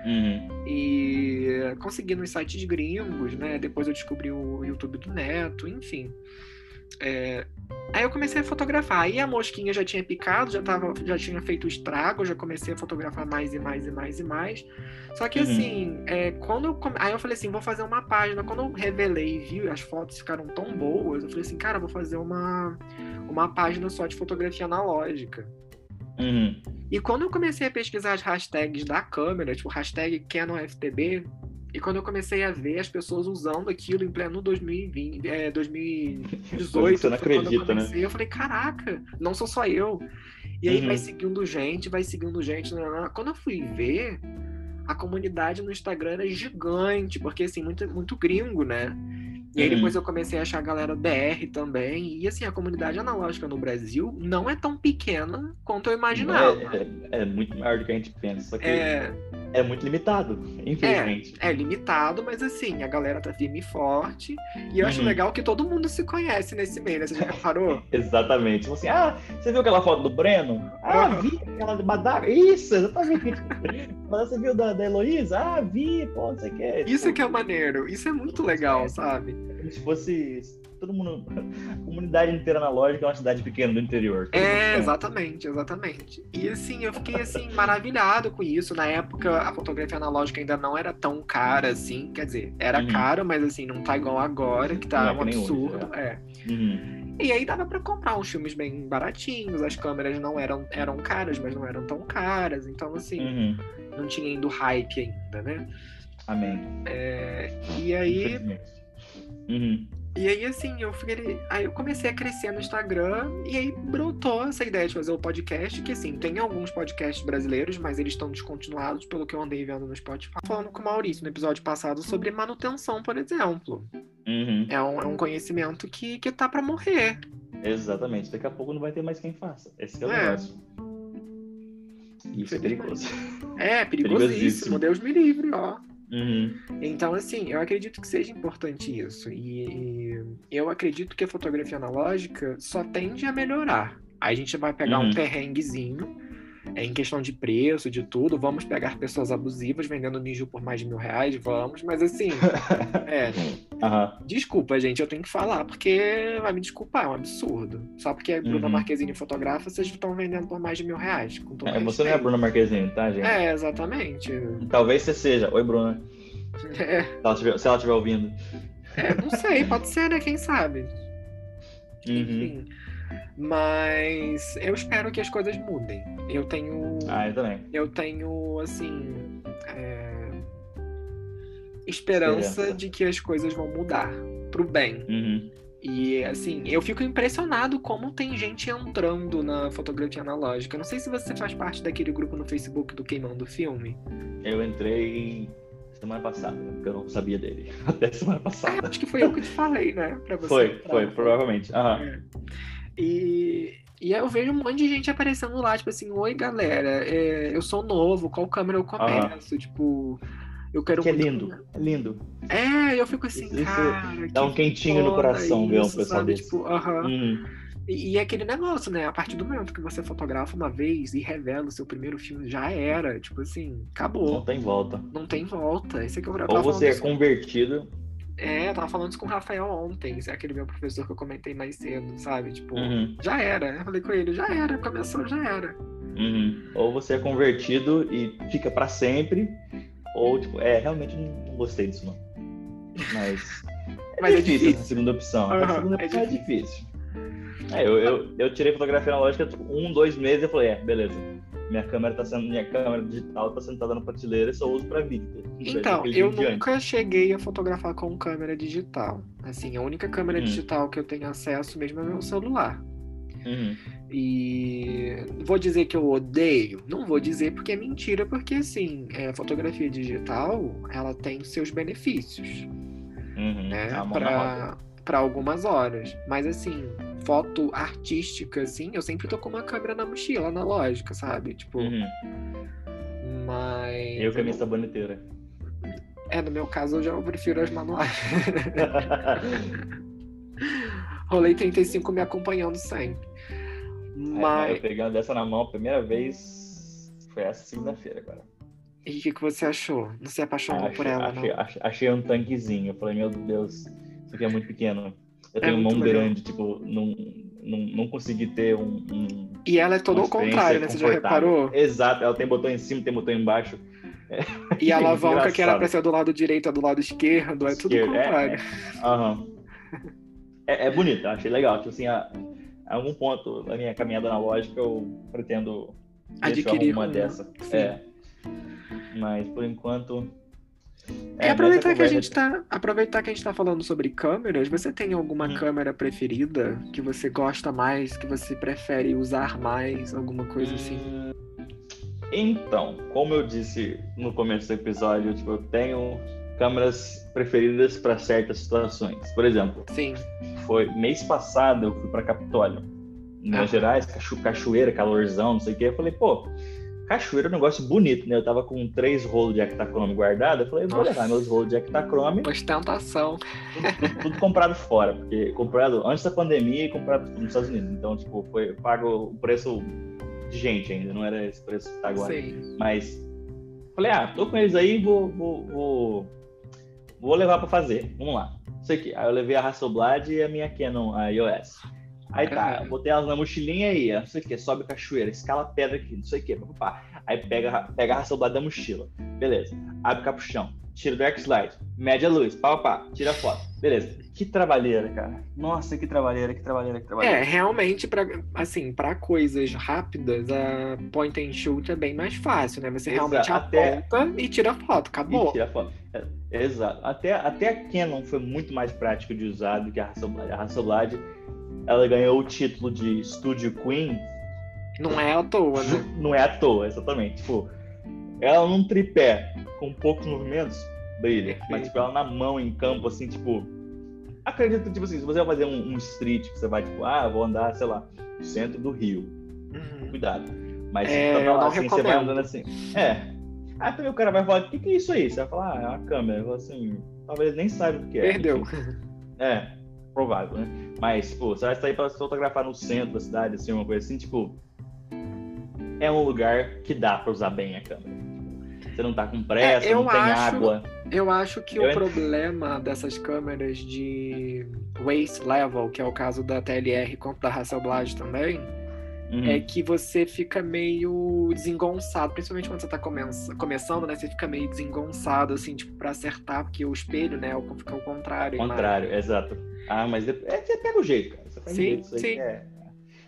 Uhum. E consegui nos sites gringos, né? Depois eu descobri o YouTube do Neto, enfim. É... Aí eu comecei a fotografar. Aí a mosquinha já tinha picado, já, tava, já tinha feito estrago, já comecei a fotografar mais e mais e mais e mais. Só que uhum. assim, é, quando eu. Aí eu falei assim, vou fazer uma página. Quando eu revelei e vi, as fotos ficaram tão boas, eu falei assim, cara, vou fazer uma, uma página só de fotografia analógica. Uhum. E quando eu comecei a pesquisar as hashtags da câmera, tipo hashtag Canon FTB, e quando eu comecei a ver as pessoas usando aquilo em pleno 2020, é, 2018, Você não acredita, eu né? comecei, né? Eu falei, caraca, não sou só eu. E aí uhum. vai seguindo gente, vai seguindo gente. Não, não. Quando eu fui ver, a comunidade no Instagram era gigante, porque assim, muito, muito gringo, né? E aí depois uhum. eu comecei a achar a galera BR também. E assim, a comunidade analógica no Brasil não é tão pequena quanto eu imaginava. É, é, é muito maior do que a gente pensa. Só que é, é muito limitado, infelizmente. É, é, limitado, mas assim, a galera tá firme e forte. E eu uhum. acho legal que todo mundo se conhece nesse meio, né? Você já reparou? *laughs* exatamente. Tipo assim, ah, você viu aquela foto do Breno? Ah, uhum. vi aquela de Madaga. Isso, exatamente. *laughs* mas você viu da, da Heloísa? Ah, vi, pô, você quer. Isso é que é maneiro. Isso é muito legal, sabe? Se fosse todo mundo. A *laughs* comunidade inteira analógica é uma cidade pequena do interior. É, exatamente, exatamente. E assim, eu fiquei assim, maravilhado com isso. Na época, a fotografia analógica ainda não era tão cara assim. Quer dizer, era uhum. cara, mas assim, não tá igual agora, que tá não é um absurdo. Hoje, é. é. Uhum. E aí dava para comprar uns filmes bem baratinhos, as câmeras não eram, eram caras, mas não eram tão caras. Então, assim, uhum. não tinha indo hype ainda, né? Amém. É, e aí Uhum. E aí, assim, eu fiquei. Aí eu comecei a crescer no Instagram e aí brotou essa ideia de fazer o podcast, que assim, tem alguns podcasts brasileiros, mas eles estão descontinuados, pelo que eu andei vendo no Spotify. Falando com o Maurício no episódio passado sobre manutenção, por exemplo. Uhum. É, um, é um conhecimento que, que tá para morrer. Exatamente. Daqui a pouco não vai ter mais quem faça. Esse é o é. negócio. Isso é perigoso. É, *laughs* perigosíssimo. Deus me livre, ó. Uhum. Então, assim, eu acredito que seja importante isso. E, eu acredito que a fotografia analógica só tende a melhorar. A gente vai pegar uhum. um perrenguezinho em questão de preço, de tudo. Vamos pegar pessoas abusivas vendendo Niju por mais de mil reais, vamos. Mas assim, *laughs* é. Uhum. Desculpa, gente, eu tenho que falar, porque vai me desculpar, é um absurdo. Só porque a Bruna uhum. Marquezine fotografa, vocês estão vendendo por mais de mil reais. é, você não é a Bruna Marquezine, tá, gente? É, exatamente. Talvez você seja. Oi, Bruna. *laughs* É. Se ela estiver, se ela estiver ouvindo. É, não sei, pode ser, né? Quem sabe? Uhum. Enfim. Mas eu espero que as coisas mudem. Eu tenho. Ah, eu também. Eu tenho, assim. É... Esperança, Esperança, de que as coisas vão mudar pro bem. Uhum. E assim, eu fico impressionado como tem gente entrando na fotografia analógica. Não sei se você faz parte daquele grupo no Facebook do Queimando Filme. Eu entrei semana passada, porque eu não sabia dele. *laughs* Até semana passada. Ah, acho que foi eu que te falei, né? Pra você foi, foi, provavelmente. Uhum. É. E, e aí eu vejo um monte de gente aparecendo lá, tipo assim, oi galera, é, eu sou novo, qual câmera eu começo? Uhum. Tipo, eu quero. Que é lindo, é lindo. É, eu fico assim, isso, cara. Dá um quentinho no coração ver um pessoal sabe? Desse. Tipo, uh -huh. uhum. E, e é aquele negócio, né? A partir do momento que você fotografa uma vez e revela o seu primeiro filme, já era. Tipo assim, acabou. Não tem volta. Não tem volta. Esse aqui é o Ou você é convertido. É, eu tava falando isso com o Rafael ontem, é aquele meu professor que eu comentei mais cedo, sabe? Tipo, Uhum. já era. Eu falei com ele, já era, começou, já era. Uhum. Ou você é convertido e fica pra sempre, ou tipo, é, realmente não gostei disso não. Mas *laughs* é Mas é difícil difícil. essa segunda opção. A segunda é opção é difícil. É, eu, eu, eu tirei fotografia analógica tipo, um, dois meses e falei, é, beleza. Minha câmera tá sendo, minha câmera digital tá sentada na prateleira e só uso pra vídeo. Então, eu nunca cheguei a fotografar com câmera digital. Assim, a única câmera Hum. digital que eu tenho acesso mesmo é meu celular. Uhum. E vou dizer que eu odeio? Não vou dizer porque é mentira, porque assim, é, fotografia digital, ela tem seus benefícios, Uhum. né? A pra algumas horas. Mas assim, foto artística, assim, eu sempre tô com uma câmera na mochila, analógica, sabe? Tipo, Uhum. mas. Eu com a minha saboneteira. É, no meu caso, eu já prefiro as manuais. *laughs* Rolei 35 me acompanhando sempre. Mas... Mas. Eu pegando dessa na mão a primeira vez foi essa segunda-feira agora. E o que, que você achou? Não se apaixonou por achei, ela, achei, não? achei, achei um tanquezinho. Eu falei, meu Deus, isso aqui é muito pequeno. Eu É tenho muito mão legal. grande, tipo, não, não, não consegui ter um. um E ela é todo ao contrário, né? Você já reparou? Exato, ela tem botão em cima, tem botão embaixo. *laughs* E a alavanca que era pra ser do lado direito é do lado esquerdo, é tudo ao é, contrário. é. Aham. É, é bonito, achei legal. Tipo assim, a, a algum ponto da minha caminhada analógica eu pretendo Adquirir uma uma. dessa. Sim. É. Mas por enquanto. É, aproveitar nessa que a gente tá. Aproveitar que a gente tá falando sobre câmeras, você tem alguma Hum. câmera preferida que você gosta mais, que você prefere usar mais, alguma coisa assim? Hum, Então, como eu disse no começo do episódio, tipo, eu tenho câmeras preferidas para certas situações. Por exemplo, Sim. foi mês passado eu fui para Capitólio, em Minas Aham. Gerais, cacho- cachoeira, calorzão, não sei o quê. Eu falei, pô, cachoeira é um negócio bonito, né? Eu tava com três rolos de Ektachrome guardado, eu falei, vou Nossa. levar meus rolos de Ektachrome, Ostentação. tudo, tudo comprado fora, porque comprado antes da pandemia e comprado nos Estados Unidos. Então, tipo, foi pago o preço de gente ainda, não era esse preço que tá agora. Sim. Mas falei, ah, tô com eles aí, vou, vou, vou, vou levar pra fazer. Vamos lá. Isso aqui. Aí eu levei a Hasselblad e a minha Canon, a iOS. Aí tá, botei elas na mochilinha aí, não sei o que, sobe cachoeira, escala pedra aqui, não sei o que, papapá. Aí pega, pega a Hasselblad da mochila, beleza. Abre o capuchão, tira o dark slide, mede a luz, papapá, tira a foto, beleza. Que trabalheira, cara. Nossa, que trabalheira, que trabalheira, que É, trabalheira. realmente, pra, assim, para coisas rápidas, a point and shoot é bem mais fácil, né? Você Exato, realmente até- aponta e tira a foto, acabou. E tira foto. É, exato. Até, até a Canon foi muito mais prática de usar do que a Hasselblad. A Hasselblad, ela ganhou o título de Studio Queen, Não é à toa, né? *laughs* não é à toa, exatamente. Tipo, ela num tripé com poucos movimentos, brilha. Perfeito. Mas, tipo, ela na mão, em campo, assim, tipo... Acredito, tipo assim, se você vai fazer um, um street, que você vai, tipo, ah, vou andar, sei lá, no centro do Rio. Uhum. Cuidado. Mas É, se você eu lá, não assim, você vai andando assim. É. Aí também o cara vai falar, o que, que é isso aí? Você vai falar, ah, é uma câmera. Eu assim, talvez nem saiba o que é. Perdeu. Enfim. É, provável, né? Mas, pô, você vai sair pra fotografar no centro da cidade, assim, uma coisa assim, tipo. É um lugar que dá pra usar bem a câmera. Você não tá com pressa, É, não tem acho- água. Eu acho que Eu o en- problema dessas câmeras de waist level, que é o caso da TLR quanto da Hasselblad também, Uhum. é que você fica meio desengonçado, principalmente quando você tá come- começando, né? Você fica meio desengonçado, assim, tipo, pra acertar, porque o espelho, né, fica ao contrário. Contrário, exato. Ah, mas depois, é, você pega o jeito, cara. Você pega Sim, o jeito, sim. é-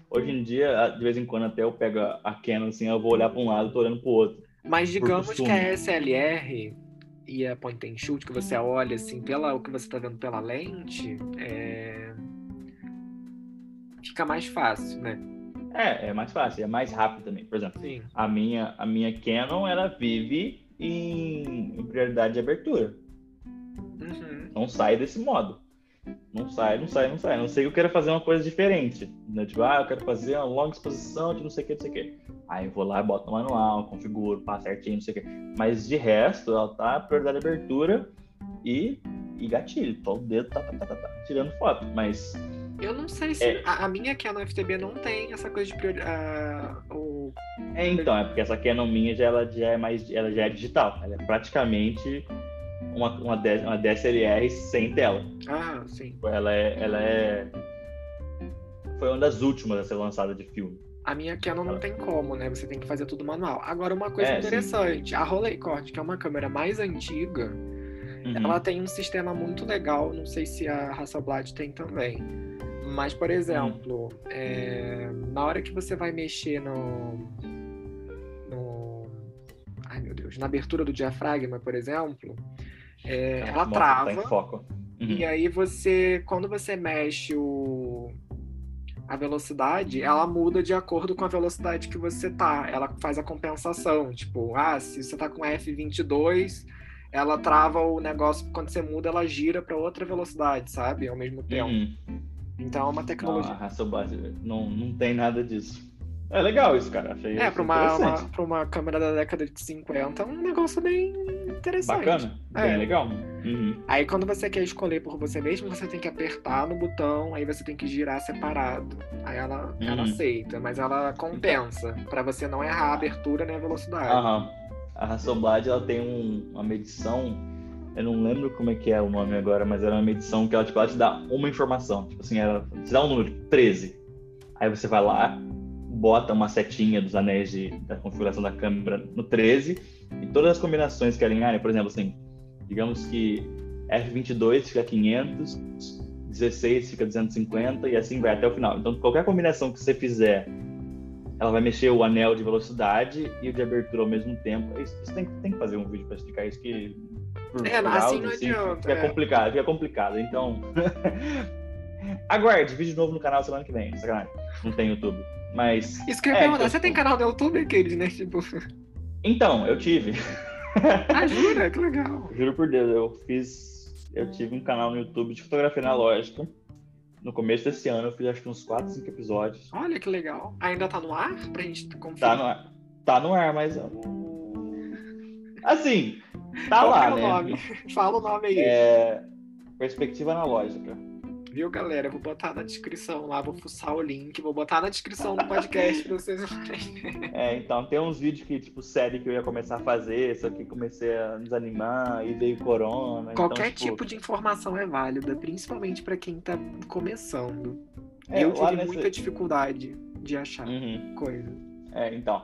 Hoje em dia, de vez em quando, até eu pego a Canon assim, eu vou olhar pra um lado, tô olhando pro outro. Mas digamos que a SLR e a point and shoot, que você olha assim, pela, o que você tá vendo pela lente, é... fica mais fácil, né? É, é mais fácil, é mais rápido também. Por exemplo, Sim. a minha, a minha Canon, ela vive em, em prioridade de abertura. Uhum. Não sai desse modo. Não sai, não sai, não sai. A não sei que eu quero fazer uma coisa diferente. Né? Tipo, ah, eu quero fazer uma longa exposição de não sei o que, não sei o que. Aí eu vou lá, boto no manual, configuro, passo certinho, não sei o que. Mas de resto, ela tá prioridade de abertura e, e gatilho. Todo o dedo tá, tá, tá, tá, tá, tirando foto. Mas Eu não sei se. É. A, a minha Canon FTB não tem essa coisa de priori... ah, o... É, então, é porque essa Canon minha já, ela já é mais, ela já é digital. Ela é praticamente uma, uma, uma DSLR sem tela. Ah, sim. Ela é, ela é, foi uma das últimas a ser lançada de filme. A minha Canon não tem como, né? Você tem que fazer tudo manual. Agora, uma coisa É, sim. interessante: a Rolleicord, que é uma câmera mais antiga, Uhum. ela tem um sistema muito legal. Não sei se a Hasselblad tem também. Mas, por exemplo, é, na hora que você vai mexer no, no. Ai, meu Deus. Na abertura do diafragma, por exemplo, é, ela moto trava. Tá em foco. Uhum. E aí você, quando você mexe o a velocidade, ela muda de acordo com a velocidade que você tá. Ela faz a compensação, tipo, ah, se você tá com F22, ela trava o negócio quando você muda, ela gira para outra velocidade, sabe? Ao mesmo tempo. Uhum. Então é uma Não, tecnologia. a Hasselblad não, não tem nada disso. É legal isso, cara. Achei É, para uma, uma, pra uma câmera da década de 50, é um negócio bem interessante. Bacana, É. bem legal. Uhum. Aí quando você quer escolher por você mesmo, você tem que apertar no botão, aí você tem que girar separado. Aí ela, ela Uhum. aceita, mas ela compensa pra você não errar a abertura nem a velocidade. Aham. A Hasselblad ela tem um- uma medição, eu não lembro como é que é o nome agora, mas era uma medição que ela, tipo, ela te dá uma informação. Tipo assim, ela te dá um número, 13. Aí você vai lá, bota uma setinha dos anéis de, da configuração da câmera no 13 e todas as combinações que alinharem, por exemplo, assim, digamos que F22 fica 500, 16 fica 250 e assim vai até o final. Então, qualquer combinação que você fizer ela vai mexer o anel de velocidade e o de abertura ao mesmo tempo. Isso, isso tem, tem que fazer um vídeo para explicar isso, que por É, por assim áudio, não adianta, Fica é. complicado, fica complicado. Então, *laughs* aguarde, vídeo novo no canal semana que vem. Sacanagem, não tem YouTube. Mas, Isso que eu ia É, perguntar, então, você tem tipo- canal no YouTube, aqueles, né? Tipo, então, eu tive. ah, jura? Que legal. Juro por Deus, eu fiz. Eu tive um canal no YouTube de fotografia analógica. No começo desse ano, eu fiz acho que uns 4, 5 episódios. Olha que legal. Ainda tá no ar pra gente conferir? Tá no ar, tá no ar mas. eu Assim, tá Qual lá, é o né? nome? *laughs* Fala o nome aí. É, perspectiva analógica. Viu, galera? Vou botar na descrição lá, vou fuçar o link, vou botar na descrição do podcast pra vocês *laughs* verem. É, então, tem uns vídeos que, tipo, série que eu ia começar a fazer, só que comecei a desanimar e veio corona. Qualquer então, tipo de informação é válida, principalmente pra quem tá começando. É, eu tive nesse- muita dificuldade de achar Uhum. coisa. É, então,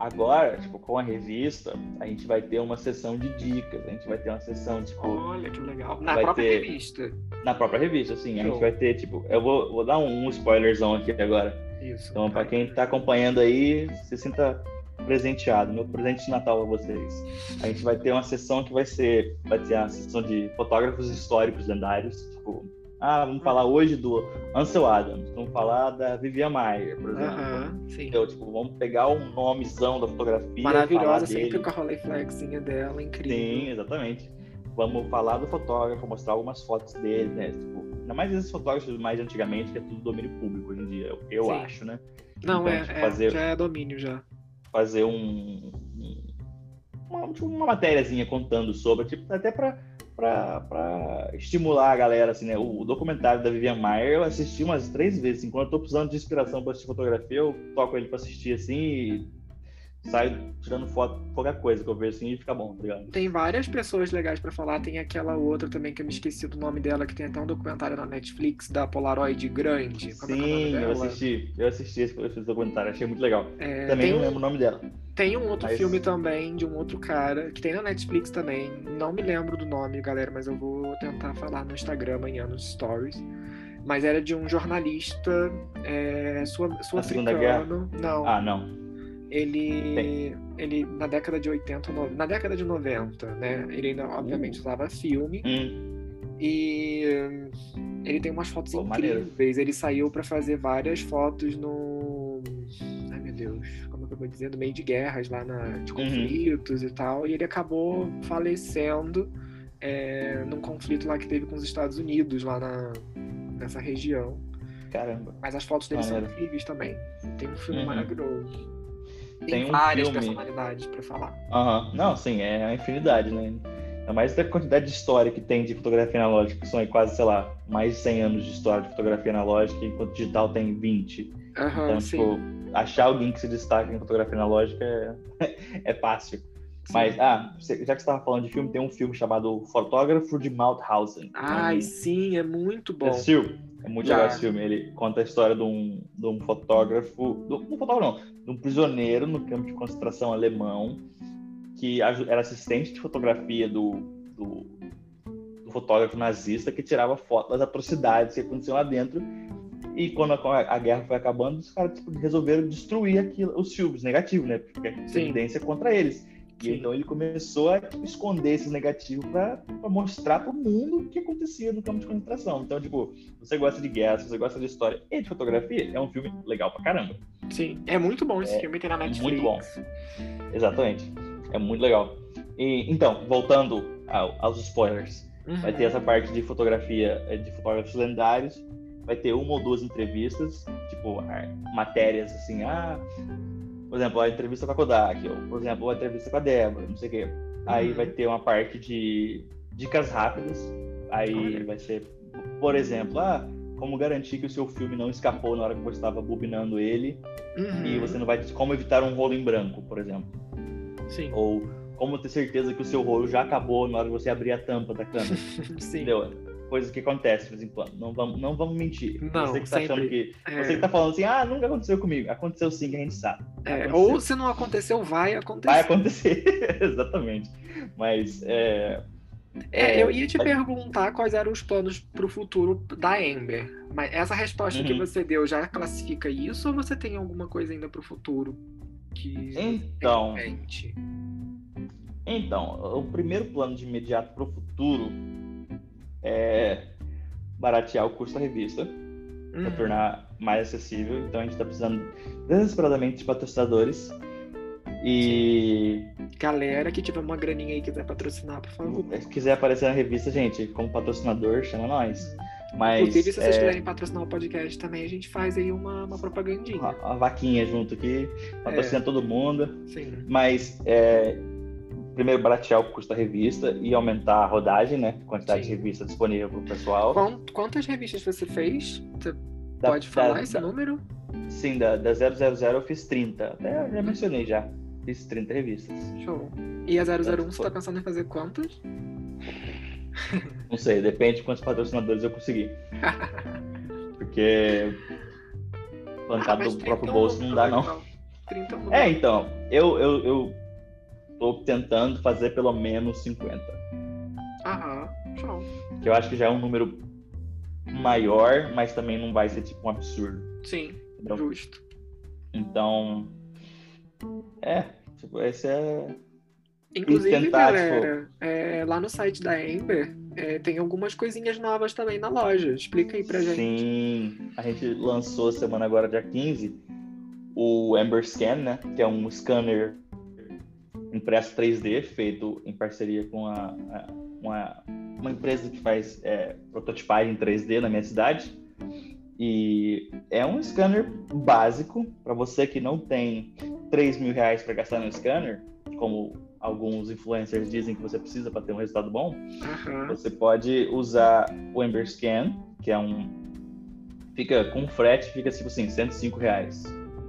agora, tipo, com a revista, a gente vai ter uma sessão de dicas, a gente vai ter uma sessão, tipo, Olha que legal. Na própria ter- revista. na própria revista, a Show. gente vai ter, tipo, eu vou, vou dar um, spoilerzão aqui agora. Isso. Então, pra quem tá acompanhando aí, se sinta presenteado, meu presente de Natal a vocês. A gente vai ter uma sessão que vai ser, vai ter a sessão de fotógrafos históricos lendários, tipo, ah, vamos falar hoje do Ansel Adams, vamos falar da Vivian Maier, por exemplo. Sim. Então, tipo, vamos pegar um nomezão da fotografia, falar Maravilhosa, dele. sempre com a Rolleiflexinha dela, incrível. Sim, exatamente. Vamos falar do fotógrafo, mostrar algumas fotos dele, né? Tipo, ainda mais esses fotógrafos mais antigamente, que é tudo domínio público hoje em dia, eu, eu acho, né? Não, Então, é, tipo, é, fazer- já é domínio já. fazer um, um- uma, tipo, uma matériazinha contando sobre, tipo, até pra, pra estimular a galera, assim, né? O, documentário da Vivian Maier eu assisti umas três vezes, assim, quando eu tô precisando de inspiração pra assistir fotografia, eu toco ele pra assistir, assim, e saio tirando foto, qualquer coisa que eu vejo, assim, e fica bom, tá ligado? Tem várias pessoas legais pra falar. Tem aquela outra também que eu me esqueci do nome dela, que tem até um documentário na Netflix da Polaroid grande. Como é é Sim, eu dela? assisti, eu assisti esse, esse documentário, achei muito legal. É, Também não um, lembro o nome dela. tem um outro Mas- filme também de um outro cara, que tem na Netflix também. Não me lembro do nome, galera, mas eu vou tentar falar no Instagram amanhã, nos stories. Mas era de um jornalista é, sul- Segunda Guerra? sul-africano. Não. Ah, não. Ele, ele na década de 80, no- na década de 90, né? Ele ainda, obviamente, usava filme Hum, e hum, ele tem umas fotos Pô, maneiro. incríveis. Ele saiu pra fazer várias fotos no. Ai meu Deus, como é que eu vou dizer? No meio de guerras lá na, Uhum. de conflitos e tal. E ele acabou falecendo é, num conflito lá que teve com os Estados Unidos, lá na, nessa região. caramba. Mas as fotos dele são Maneiro. incríveis também. Tem um filme Uhum. maravilhoso. Tem, Tem um várias filme- personalidades pra falar. Aham. Não, sim, é a infinidade, né? É mais da quantidade de história que tem de fotografia analógica, que são aí quase, sei lá, mais de 100 anos de história de fotografia analógica, enquanto digital tem 20. Uhum, então, sim. tipo, achar alguém que se destaque em fotografia analógica é, *laughs* é fácil. Mas, ah, já que você estava falando de filme, tem um filme chamado Fotógrafo de Mauthausen. Ai, sim, é muito bom. Você assistiu? É muito legal esse filme. Ele conta a história de um, de um fotógrafo, de um fotógrafo não, de um prisioneiro no campo de concentração alemão que era assistente de fotografia do, do, do fotógrafo nazista que tirava foto das atrocidades que aconteciam lá dentro. E quando a, a guerra foi acabando, os caras tipo, resolveram destruir aquilo, os filmes negativos, né? Porque a Sim. evidência contra eles. E então ele começou a tipo, esconder esses negativos para mostrar para o mundo o que acontecia no campo de concentração. Então, tipo, você gosta de guerra, você gosta de história e de fotografia, é um filme legal pra caramba. Sim, é muito bom esse É filme, tem na Netflix. muito bom. Exatamente. É muito legal. E, então, voltando ao- aos spoilers. Uhum. Vai ter essa parte de fotografia eh, de fotógrafos lendários. Vai ter uma ou duas entrevistas, tipo, matérias assim, ah, por exemplo, a entrevista com a Kodak, ou, por exemplo, a entrevista com a Débora, não sei o quê. Aí Uhum. vai ter uma parte de dicas rápidas. Aí Olha. vai ser, por exemplo, ah, como garantir que o seu filme não escapou na hora que você estava bobinando ele Uhum. e você não vai como evitar um rolo em branco, por exemplo, Sim, ou como ter certeza que o seu rolo já acabou na hora que você abrir a tampa da câmera. *laughs* sim. Entendeu? Coisas que acontecem de vez em quando. Não vamos, não vamos mentir. Não, você que tá achando que. É, Você que tá falando assim, ah, nunca aconteceu comigo. Aconteceu sim, que a gente sabe. é, ou se não aconteceu, vai acontecer. Vai acontecer. *laughs* Exatamente. Mas é. É, eu ia te vai- perguntar quais eram os planos para o futuro da Ember. Mas essa resposta que Uhum. você deu já classifica isso ou você tem alguma coisa ainda para o futuro que Então, tem em mente? então, o primeiro plano de imediato para o futuro é baratear o custo da revista. para Uhum. tornar mais acessível. Então a gente está precisando desesperadamente de patrocinadores. E Galera que tiver uma graninha aí e quiser patrocinar, por favor. se quiser aparecer na revista, gente, como patrocinador, chama nós. Mas Inclusive, se vocês é, quiserem patrocinar o podcast também, a gente faz aí uma, uma propagandinha. uma, uma vaquinha junto aqui, patrocina todo mundo. Sim. Mas é, primeiro baratear o custo da revista e aumentar a rodagem, né? Quantidade Sim. de revista disponível para o pessoal. Quant- Quantas revistas você fez? Você Da- pode falar da- esse da- número? Sim, da, da 000 eu fiz 30. Até já mencionei já. Fiz 30 revistas. Show. E a 001 você Foi. tá pensando em fazer quantas? Não sei, depende de quantos patrocinadores eu conseguir. *laughs* Porque bancado Ah, do 30 próprio é bolso não dá, não. 30 é É, então, eu, eu, eu tô tentando fazer pelo menos 50. Aham, show. Que eu acho que já é um número maior, mas também não vai ser tipo um absurdo. Sim, Entendeu? justo. Então. É, tipo, esse é. Inclusive, tentar, galera, é, lá no site da Ember é, tem algumas coisinhas novas também na loja. Explica aí pra gente. Sim, a gente lançou semana agora, dia 15, o Ember Scan, né? Que é um scanner impresso 3D, feito em parceria com a, a- uma, uma empresa que faz é, prototipagem 3D na minha cidade. E é um scanner básico para você que não tem 3 mil reais para gastar no scanner, como alguns influencers dizem que você precisa para ter um resultado bom. Aham. Você pode usar o Ember Scan, que é um. Fica com frete, fica tipo assim, 105 reais.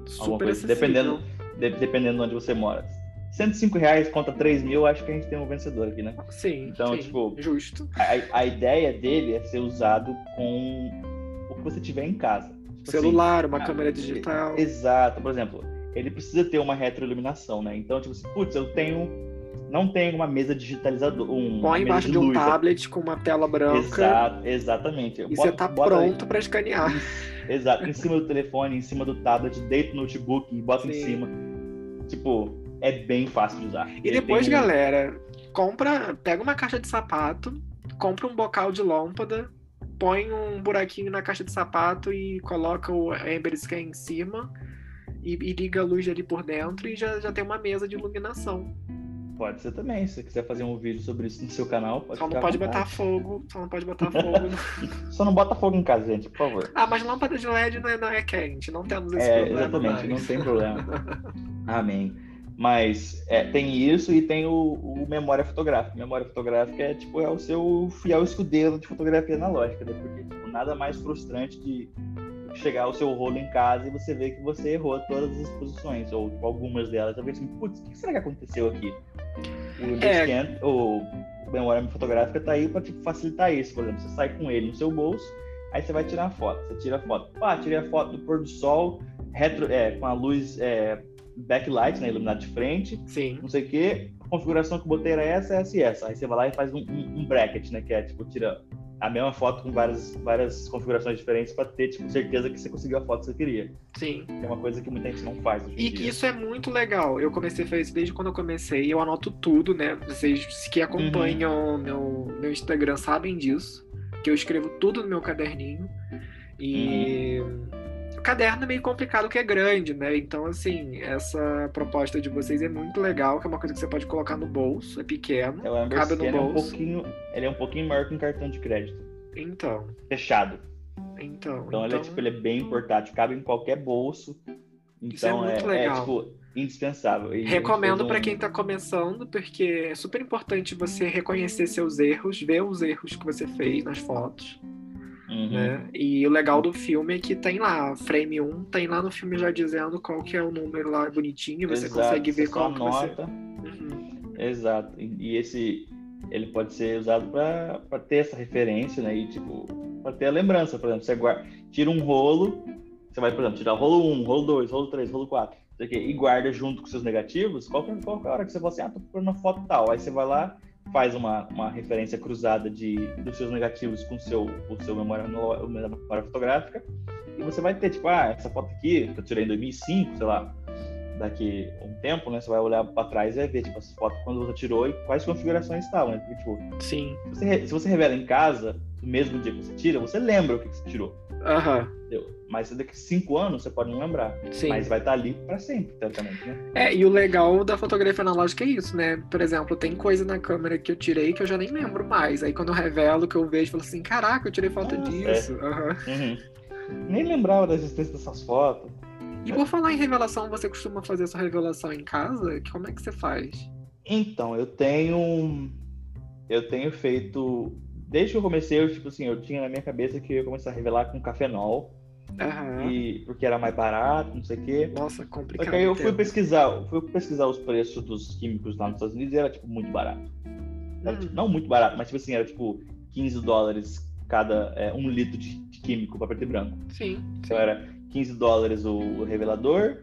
Super coisa, dependendo- de- dependendo de onde você mora. 105 reais contra 3 mil, acho que a gente tem um vencedor aqui, né? Sim, Então, sim, tipo, justo. A, a ideia dele é ser usado com o que você tiver em casa. Tipo assim, Celular, uma ah, câmera digital. Exato, por exemplo, ele precisa ter uma retroiluminação, né? Então, tipo assim, putz, eu tenho. Não tenho uma mesa digitalizadora. Um, Põe embaixo de um luz aqui. tablet com uma tela branca Exato, exatamente. e você tá pronto pra escanear. Exato, em cima do telefone, em cima do tablet, deita o notebook e bota em Sim. cima. Tipo, é bem fácil de usar. E depois, um- galera, compra, pega uma caixa de sapato, compra um bocal de lâmpada, põe um buraquinho na caixa de sapato e coloca o Ember Scan em cima e, e liga a luz ali por dentro e já, já tem uma mesa de iluminação. Pode ser também, se você quiser fazer um vídeo sobre isso no seu canal, pode só não pode botar fogo, só não pode botar *laughs* fogo. Só não bota fogo em casa, gente, por favor. ah, mas lâmpada de LED não é, não é quente, não temos esse É, problema. exatamente, mais. não tem problema. *laughs* Amém. Mas é, tem isso e tem o, o, memória fotográfica. Memória fotográfica é tipo é o seu fiel escudeiro de fotografia analógica, né? porque tipo, nada mais frustrante de chegar o seu rolo em casa e você ver que você errou todas as exposições, ou tipo, algumas delas. Talvez assim, putz, o que será que aconteceu aqui? O é... Scan, o memória fotográfica tá aí para tipo, facilitar isso. Por exemplo, você sai com ele no seu bolso, aí você vai tirar a foto. Você tira a foto. Pá, tirei a foto do pôr do sol, retro, é, com a luz é, backlight, né, iluminado de frente. Sim. Não sei o quê. A configuração que eu botei era essa, essa e essa. Aí você vai lá e faz um, um, um bracket, né, que é tipo, tira a mesma foto com várias, várias configurações diferentes para ter tipo, certeza que você conseguiu a foto que você queria. Sim. É uma coisa que muita gente não faz. e dia. isso é muito legal. Eu comecei a fazer isso desde quando eu comecei. Eu anoto tudo, né? Vocês que acompanham uhum. meu, meu Instagram sabem disso. Que eu escrevo tudo no meu caderninho. E. Uhum caderno é meio complicado que é grande, né? Então, assim, essa proposta de vocês é muito legal, que é uma coisa que você pode colocar no bolso, é pequeno, é, cabe no bolso. É um pouquinho, ele é um pouquinho maior que um cartão de crédito. Então. Fechado. Então. Então, ele é tipo, ele é bem portátil, cabe em qualquer bolso. Então é, é, é, tipo indispensável. E Recomendo para quem está começando, porque é super importante você reconhecer seus erros, ver os erros que você fez nas fotos Uhum. Né? E o legal do filme é que tem lá, frame 1, tem lá no filme já dizendo qual que é o número lá bonitinho, você Exato, consegue ver qual que nota. Uhum. Exato. E esse ele pode ser usado para ter essa referência, né? E tipo, para ter a lembrança, por exemplo, você guarda, tira um rolo, você vai, por exemplo, tirar rolo 1, rolo 2, rolo 3, rolo 4, e guarda junto com seus negativos, qual que, qual que é a hora que você fala assim, ah, tô procurando uma foto tal, aí você vai lá faz uma, uma referência cruzada de, dos seus negativos com seu, o seu memória, memória fotográfica e você vai ter, tipo, ah, essa foto aqui que eu tirei em 2005, sei lá, daqui um tempo, né, você vai olhar para trás e vai ver, tipo, essa foto quando você tirou e quais configurações estavam, né? Porque, tipo, Sim. Se você, se você revela em casa, no mesmo dia que você tira, você lembra o que você tirou. Aham. Uhum. Mas daqui a cinco anos você pode não lembrar. Sim. Mas vai estar ali para sempre, teoricamente, né? É, e o legal da fotografia analógica é isso, né? Por exemplo, tem coisa na câmera que eu tirei que eu já nem lembro mais. Aí quando eu revelo, que eu vejo, eu falo assim, caraca, eu tirei foto Nossa, disso. É. Uhum. Uhum. Nem lembrava da existência dessas fotos. E por falar em revelação, você costuma fazer essa revelação em casa? Como é que você faz? Então, eu tenho. Eu tenho feito desde que eu comecei, eu, tipo assim, eu tinha na minha cabeça que eu ia começar a revelar com cafenol. Uhum. E, porque era mais barato, não sei o quê. Nossa, complicado. Só que aí eu fui pesquisar, fui pesquisar os preços dos químicos lá nos Estados Unidos e era, tipo, muito barato. Era, tipo, não muito barato, mas, tipo assim, era, tipo, 15 dólares cada é, um litro de, de químico para preto e branco. Sim. Então era 15 dólares o, revelador,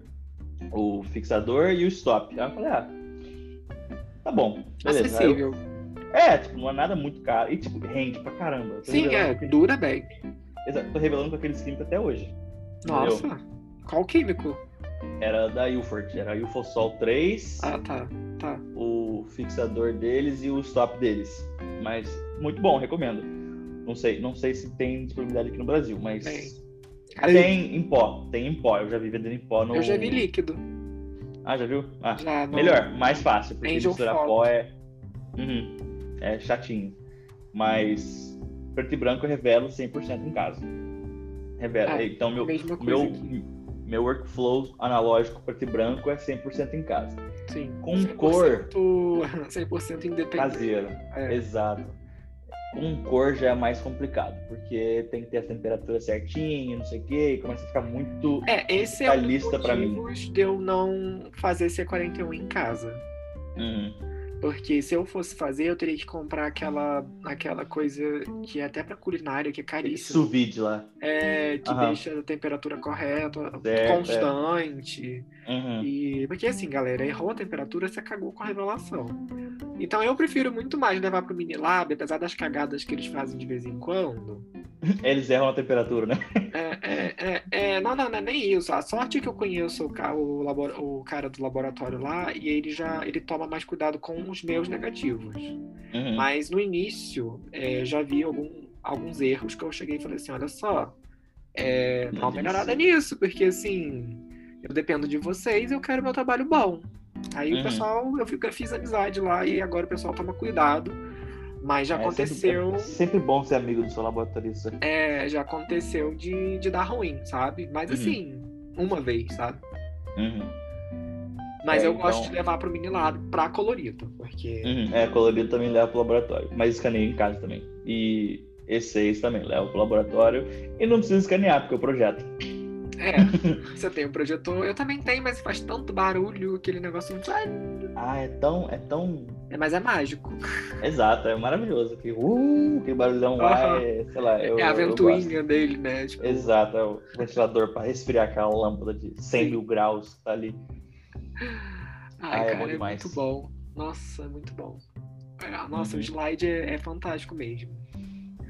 o fixador e o stop. Aí eu falei, ah, tá bom. Beleza. Acessível. É, tipo, não é nada muito caro. E, tipo, rende pra caramba. Sim, é, dura bem. Exato, tô revelando com aqueles químicos até hoje. Nossa, entendeu? qual químico? Era da Ilford, era Ilfosol 3. Ah, tá, tá. O fixador deles e o stop deles. Mas muito bom, recomendo. Não sei, não sei se tem disponibilidade aqui no Brasil, mas tem, tem em pó, tem em pó. Eu já vi vendendo em pó no. Eu já vi líquido. Ah, já viu? Ah, já, no... melhor, mais fácil, porque Angel misturar pó é. Uhum é chatinho. Mas preto e branco eu revelo 100% em casa. Revelo. Ah, então, meu, meu, meu workflow analógico preto e branco é 100% em casa. Sim. Com 100%, cor. *laughs* 100% independente. Caseiro. É. Exato. Com cor já é mais complicado, porque tem que ter a temperatura certinha, não sei o quê, e começa a ficar muito é, esse é um para mim. de eu não fazer C41 em casa. Uhum. Porque se eu fosse fazer, eu teria que comprar aquela, aquela coisa que é até para culinária, que é caríssima. Sous lá. É, que deixa a temperatura correta, é, constante. É. Uhum. E, porque assim, galera, errou a temperatura, você cagou com a revelação. Então eu prefiro muito mais levar pro Minilab, apesar das cagadas que eles fazem de vez em quando. Eles erram a temperatura, né? É, é, é, é, não, não, não é nem isso. A sorte é que eu conheço o, o, labor, o cara do laboratório lá e ele já ele toma mais cuidado com os meus negativos. Uhum. Mas no início é, já vi algum, alguns erros que eu cheguei e falei assim: olha só, é, dá uma melhorada nisso, porque assim, eu dependo de vocês eu quero meu trabalho bom. Aí uhum. o pessoal, eu, eu fiz amizade lá e agora o pessoal toma cuidado mas já é, aconteceu. Sempre, é sempre bom ser amigo do seu laboratorista. É, já aconteceu de, de dar ruim, sabe? Mas uhum. assim, uma vez, sabe? Uhum. Mas É, eu gosto então- de levar pro mini lab pra colorido, porque. Uhum, é, colorido também leva pro laboratório, mas escaneio em casa também. E E6 também leva pro laboratório e não precisa escanear, porque o projeto. É, você tem um projetor. Eu também tenho, mas faz tanto barulho, aquele negócio. Ah, é tão, é tão É, mas é mágico. exato, é maravilhoso. Que, uh, aquele barulhão lá, Aham. é, sei lá, eu, é a ventoinha dele, né? Tipo. Exato, é o ventilador para resfriar aquela lâmpada de 100 Sim. mil graus que tá ali. Ai, Ah, é cara, bom é, muito bom. Nossa, é muito bom. É, Nossa, Uhum. o slide é, é fantástico mesmo.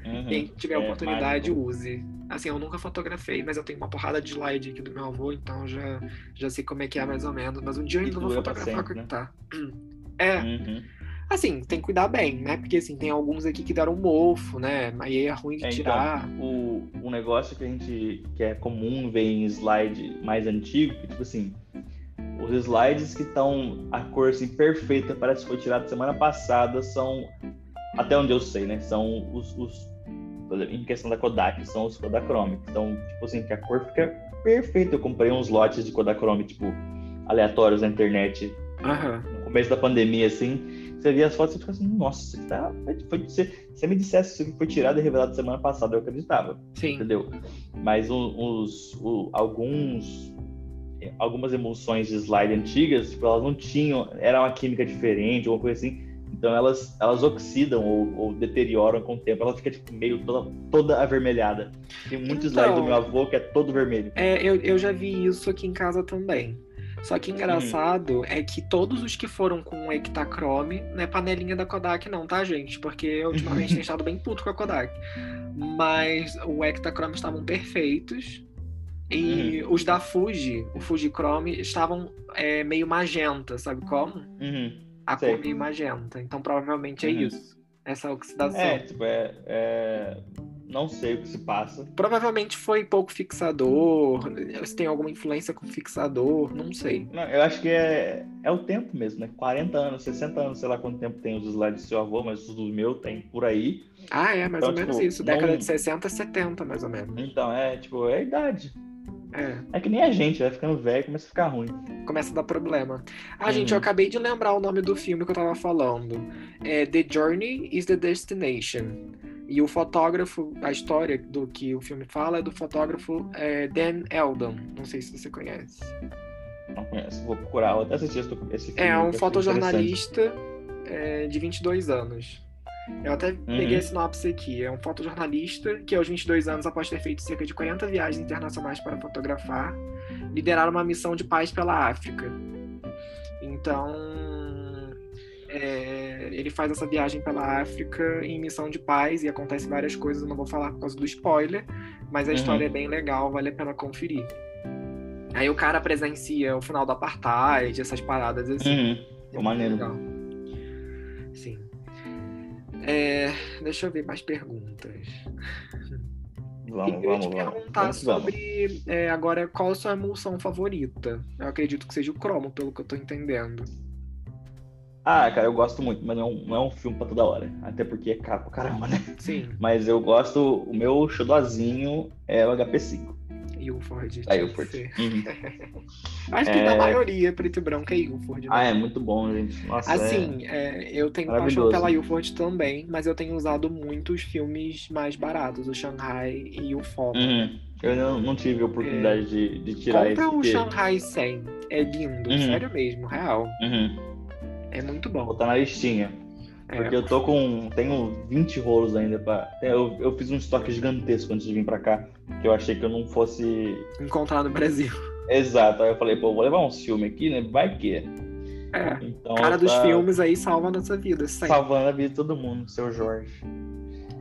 Uhum, Quem tiver é oportunidade, mágico. use. Assim, eu nunca fotografei, mas eu tenho uma porrada de slide aqui do meu avô, então já, já sei como é que é mais ou menos. Mas um dia eu ainda vou fotografar sempre, né? tá. *clears throat* É, Uhum. assim, tem que cuidar bem, né? Porque assim, tem alguns aqui que deram mofo, né? Aí é ruim de É, então, tirar. o, o negócio que a gente que é comum ver em slide mais antigo, que tipo assim, os slides que estão a cor assim, perfeita, parece que foi tirado semana passada, são até onde eu sei, né? São os, os em questão da Kodak, são os Kodachrome. Então, tipo assim, que a cor fica perfeita. Eu comprei uns lotes de Kodachrome, tipo, aleatórios na internet Aham. no começo da pandemia, assim, você via as fotos e fica assim, nossa, isso aqui tá. Foi, se você me dissesse isso aqui foi tirado e revelado semana passada, eu acreditava, Sim. entendeu? Mas os, alguns. Algumas emulsões de slide antigas, tipo, elas não tinham, era uma química diferente, alguma coisa assim. Então elas, elas oxidam ou, ou deterioram com o tempo. Ela fica tipo, meio toda, toda avermelhada. Tem muito slide Então- do meu avô que é todo vermelho. É, eu, eu já vi isso aqui em casa também. Só que engraçado é que todos os que foram com o Ektachrome, não é panelinha da Kodak não, tá, gente? Porque ultimamente tenho *laughs* estado bem puto com a Kodak. Mas o Ektachrome estavam perfeitos. E os da Fuji, o Fujichrome, estavam é, meio magenta, sabe como? Uhum. A Sei. cor magenta. Então provavelmente é Uhum. isso. Essa oxidação. É, tipo, é, é- Não sei o que se passa. Provavelmente foi pouco fixador, se tem alguma influência com fixador, não sei. Não, eu acho que é, é o tempo mesmo, né? 40 anos, 60 anos, sei lá quanto tempo tem os slides do seu avô, mas os do meu tem por aí. Ah, é, mais Então, ou menos tipo, isso. Década não- de 60, 70, mais ou menos. Então, é tipo, é a idade. É, É que nem a gente, vai ficando velho e começa a ficar ruim. começa a dar problema. Ah, Uhum. gente, eu acabei de lembrar o nome do filme que eu tava falando. É The Journey is the Destination. E o fotógrafo, a história do que o filme fala é do fotógrafo é, Dan Eldon. Não sei se você conhece. Não conheço, vou procurar, vou até assistir esse, esse filme. É eu um fotojornalista é, de 22 anos. Eu até peguei Uhum. a sinopse aqui. É um fotojornalista que, aos 22 anos, após ter feito cerca de 40 viagens internacionais para fotografar, lideraram uma missão de paz pela África. Então, é, ele faz essa viagem pela África em missão de paz e acontece várias coisas. Eu não vou falar por causa do spoiler, mas a Uhum. história é bem legal, vale a pena conferir. Aí o cara presencia o final do apartheid, essas paradas assim. Uhum. É maneiro. legal. Sim. É, deixa eu ver mais perguntas. Vamos, eu vamos, te vamos. perguntar vamos. sobre é, agora qual a sua emulsão favorita. Eu acredito que seja o cromo, pelo que eu tô entendendo. Ah, cara, eu gosto muito, mas não, não é um filme pra toda hora. Até porque é caro pra caramba, né? Sim, Mas eu gosto, o meu xodozinho é o HP5. Ilford. Da Ilford. Uhum. *laughs* Acho que É. da maioria, preto e branco, é Ilford. né? Ah, é muito bom, gente. Nossa, é- Assim, é, eu tenho paixão pela Ilford também, mas eu tenho usado muitos filmes mais baratos, o Shanghai e o Foma. Uhum. Eu não, não tive a oportunidade de, de tirar Compra esse. o porque- Shanghai 100. É lindo, Uhum. sério mesmo, real. Uhum. É muito Vou bom. botar na listinha. É, Porque eu tô com. Tenho 20 rolos ainda pra. Eu, eu fiz um estoque gigantesco antes de vir pra cá. Que eu achei que eu não fosse. Encontrar no Brasil. Exato. Aí eu falei, pô, vou levar um filme aqui, né? Vai que. É. Então. Cara dos tá filmes aí salva a nossa vida, sempre. Salvando a vida de todo mundo, seu Jorge.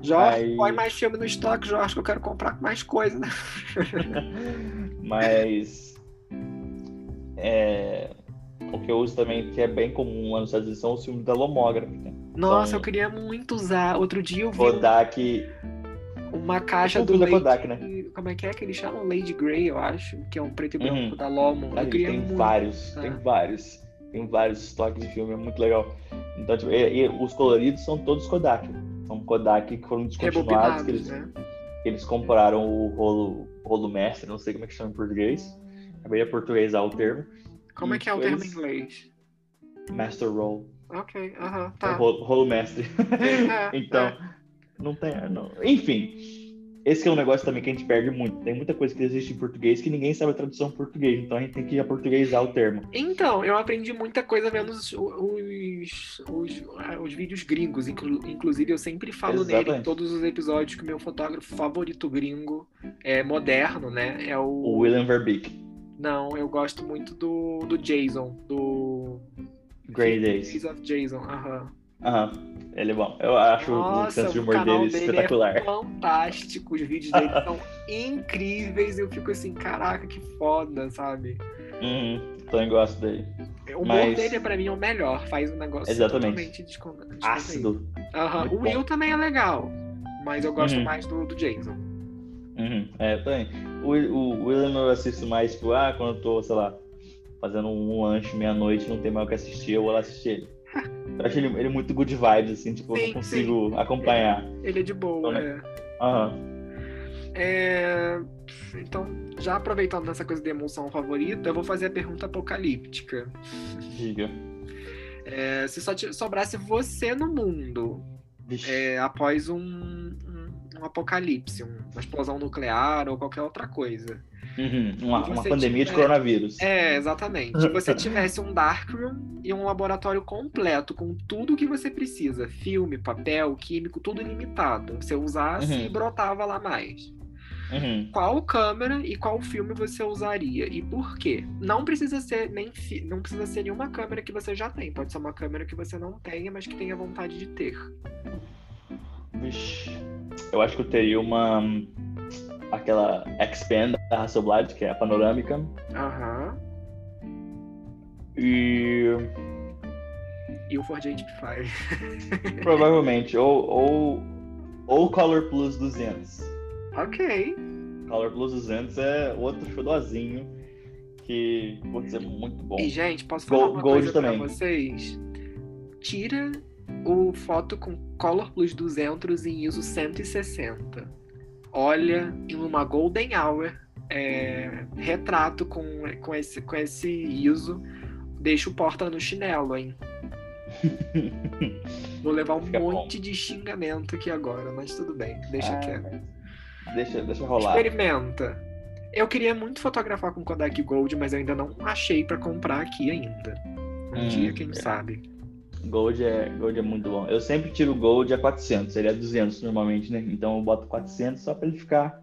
Jorge, Aí- põe mais filme no estoque, Jorge, que eu quero comprar mais coisa. *laughs* Mas. É. O que eu uso também, que é bem comum lá nos Estados Unidos, são os filmes da Lomograph. Né? Nossa, Então- eu queria muito usar. Outro dia eu vi Kodak. Uma caixa É do Lady... Kodak, né? Como é que é que eles chamam? Lady Grey, eu acho. Que é um preto e branco Uhum. da Lomo. Tem muito. vários, tá. tem vários. Tem vários estoques de filme, é muito legal. Então, tipo, e- e os coloridos são todos Kodak. São Kodak que foram descontinuados, que eles, né? eles compraram o rolo, rolo mestre, não sei como é que chama em português. Acabei de portuguesar o termo. Como é que é o termo em inglês? Master Role. Ok, aham, tá. Rolo, rolo mestre. *laughs* É, *laughs* então, é. não tem. Não. Enfim. Esse é um negócio também que a gente perde muito. Tem muita coisa que existe em português que ninguém sabe a tradução em português. Então a gente tem que aportuguesar o termo. Então, eu aprendi muita coisa vendo os, os, os, os vídeos gringos. Inclu- Inclusive, eu sempre falo nele em Exatamente. todos os episódios que o meu fotógrafo favorito gringo é moderno, né? É O o. William Verbeek. Não, eu gosto muito do, do Jason, do. Grey Days. Days of Jason, aham. Aham. Ele é bom. Eu acho o Nossa, senso de o humor dele dele espetacular. é fantástico. Os vídeos dele *laughs* são incríveis. Eu fico assim, caraca, que foda, sabe? Uhum. Também gosto dele. O humor Mas- dele, pra mim, é o melhor. Faz um negócio Exatamente. totalmente descontraído. Ácido. Muito O Will bom. também é legal, mas eu gosto Uhum. mais do, do Jason. Uhum. É, eu também. O, o William eu assisto mais, tipo, ah, quando eu tô, sei lá, fazendo um lanche meia-noite, não tem mais o que assistir, eu vou lá assistir ele. Eu acho ele, ele muito good vibes, assim, tipo, eu Sim, não consigo acompanhar. Ele é de boa. Então, é. Aham. É, Então, já aproveitando essa coisa de emoção favorita, eu vou fazer a pergunta apocalíptica. Diga. É, se só te- sobrasse você no mundo é, após um, um, um apocalipse, um- uma explosão nuclear ou qualquer outra coisa. Uhum. Uma, uma pandemia de tiver- coronavírus. É, exatamente. Se você *laughs* tivesse um darkroom e um laboratório completo com tudo que você precisa, filme, papel, químico, tudo ilimitado. Você usasse Uhum. e brotava lá mais. Uhum. Qual câmera e qual filme você usaria e por quê? Não precisa ser nem fi- não precisa ser nenhuma câmera que você já tem. Pode ser uma câmera que você não tenha, mas que tenha vontade de ter. Vixe. Eu acho que eu teria uma. Aquela Expand da Hasselblad, que é a panorâmica. Aham. E E o Ford HP5. *laughs* provavelmente, ou, ou, ou Color Plus 200. ok. Color Plus 200 é outro xodozinho que pode ser muito bom. E, gente, posso falar Gold- uma Gold coisa pra também. vocês? Tira o foto com Color Plus 200 em ISO 160. Olha em uma Golden Hour, é, retrato com, com, esse, com esse ISO, deixa o porta no chinelo, hein? *laughs* Vou levar um Fica bom. monte de xingamento aqui agora, mas tudo bem, deixa Ah, quieto. Deixa, deixa rolar. Experimenta. Eu queria muito fotografar com Kodak Gold, mas eu ainda não achei pra comprar aqui ainda. Um Hum, dia, quem é. sabe. Gold é, Gold é muito bom. Eu sempre tiro Gold a 400, ele é 200 normalmente, né? Então eu boto 400 só pra ele ficar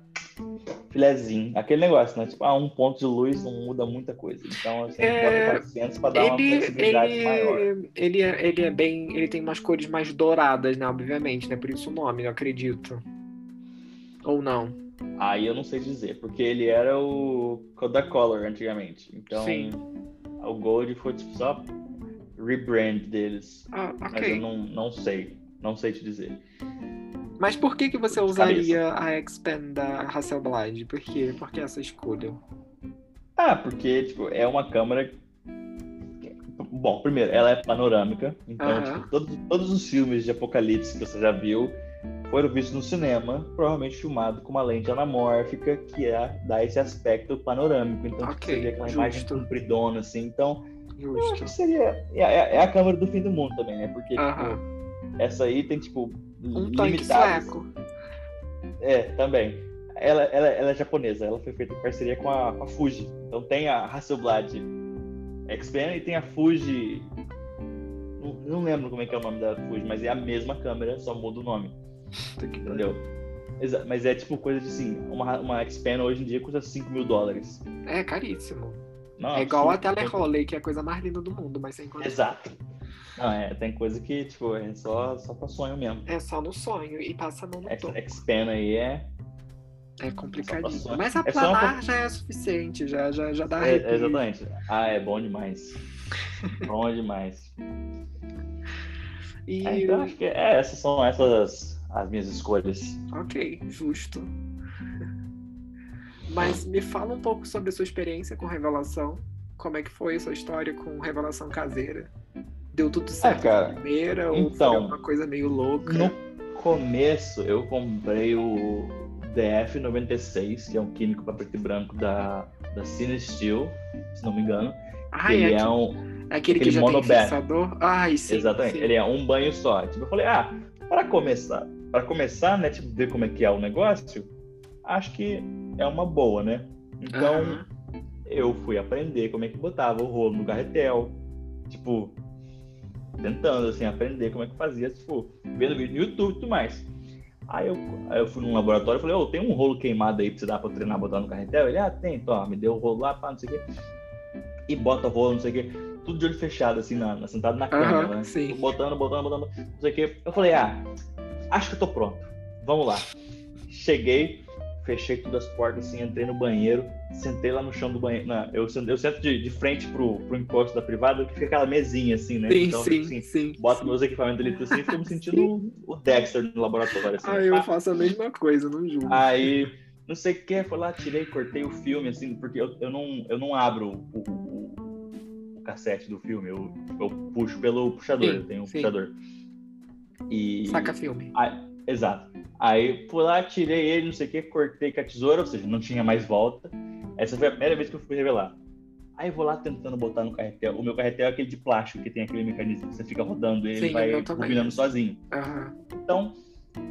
filezinho. Aquele negócio, né? Tipo, ah, um ponto de luz não muda muita coisa. Então eu sempre É, boto 400 pra dar uma Ele, flexibilidade maior. ele, ele, é, ele é bem. Ele tem umas cores mais douradas, né? Obviamente, né? Por isso o nome, eu acredito. Ou não. Aí eu não sei dizer, porque ele era o Kodak Color antigamente. Então Sim. o Gold foi tipo só rebrand deles. Ah, Mas ok. eu não, não sei. Não sei te dizer. Mas por que, que você usaria a Expand da Hasselblad? Por quê? Por que essa escolha? Ah, porque, tipo, é uma câmera. Bom, primeiro, ela é panorâmica. Então, Aham. tipo, todos, todos os filmes de apocalipse que você já viu foram vistos no cinema, provavelmente filmado com uma lente anamórfica, que é dar esse aspecto panorâmico. Então, tipo, Ok, você vê aquela imagem justo. compridona, assim. Então, eu acho Justo. que seria. É, é- é a câmera do fim do mundo também, né? Porque, Aham. tipo, essa aí tem, tipo. Um tanque sueco. é, também. Ela, ela, ela é japonesa, ela foi feita em parceria com a, com a Fuji. Então tem a Hasselblad Xpen e tem a Fuji. Não, não lembro como é que é o nome da Fuji, mas é a mesma câmera, só muda o nome, entendeu? Exa- Mas é tipo coisa de assim, uma, uma Xpen hoje em dia custa 5 mil dólares. É caríssimo. Não, é igual a. Telerole, que é a coisa mais linda do mundo, mas sem condição. Exato. Não, é, tem coisa que, tipo, é só, só pra sonho mesmo. É só no sonho e passa a no topo. Xpen aí é. É complicadinho. Mas. É só uma aplanar já é suficiente, já, já, já dá é- arrepio. exatamente. Ah, é bom demais. *laughs* bom demais. E, É, então acho que é, essas são essas as minhas escolhas. ok, justo. Mas me fala um pouco sobre a sua experiência com revelação. Como é que foi a sua história com revelação caseira? Deu tudo certo Ah, cara, primeira ou foi então, uma coisa meio louca? No começo eu comprei o DF96, que é um químico para preto e branco da, da Cine Steel, se não me engano. Ai, ele é, é aquele, um. é aquele que aquele já tem monobath. fixador? Ai, sim. exatamente. sim. Ele é um banho só. Tipo, eu falei, ah, para começar, para começar, né, tipo, ver como é que é o negócio, acho que é uma boa, né? Então, Aham. eu fui aprender como é que botava o rolo no carretel. Tipo, tentando, assim, aprender como é que fazia, tipo, vendo vídeo no YouTube e tudo mais. Aí eu, aí eu fui num laboratório e falei, ô, tem um rolo queimado aí pra você dar pra treinar botar no carretel? Ele, ah, tem, toma, me deu o rolo lá, pá, não sei o quê. E bota o rolo, não sei o quê. Tudo de olho fechado, assim, na, na- sentado na cama, Aham, né? sim. Botando, botando, botando, não sei o quê. Eu falei, ah, acho que eu tô pronto. Vamos lá. Cheguei, fechei todas as portas, assim, entrei no banheiro, sentei lá no chão do banheiro. Não, eu, sento- eu sento de, de frente pro, pro encosto da privada, que fica aquela mesinha, assim, né? Sim, então, sim, assim, sim. boto meus equipamentos ali assim, fico me *laughs* sentindo o Dexter no laboratório. Assim, Ah, eu faço a mesma coisa, não julgo. Aí, não sei o que, foi lá, tirei, cortei o filme, assim, porque eu, eu, não, eu não abro o, o, o cassete do filme, eu, eu puxo pelo puxador, Sim, eu tenho um sim. puxador. E. Saca filme. Aí, exato. Aí fui lá, tirei ele, não sei o que, cortei com a tesoura, ou seja, não tinha mais volta. Essa foi a primeira vez que eu fui revelar. Aí vou lá tentando botar no carretel. O meu carretel é aquele de plástico, que tem aquele mecanismo que você fica rodando e ele Sim, vai combinando sozinho. Aham. Então,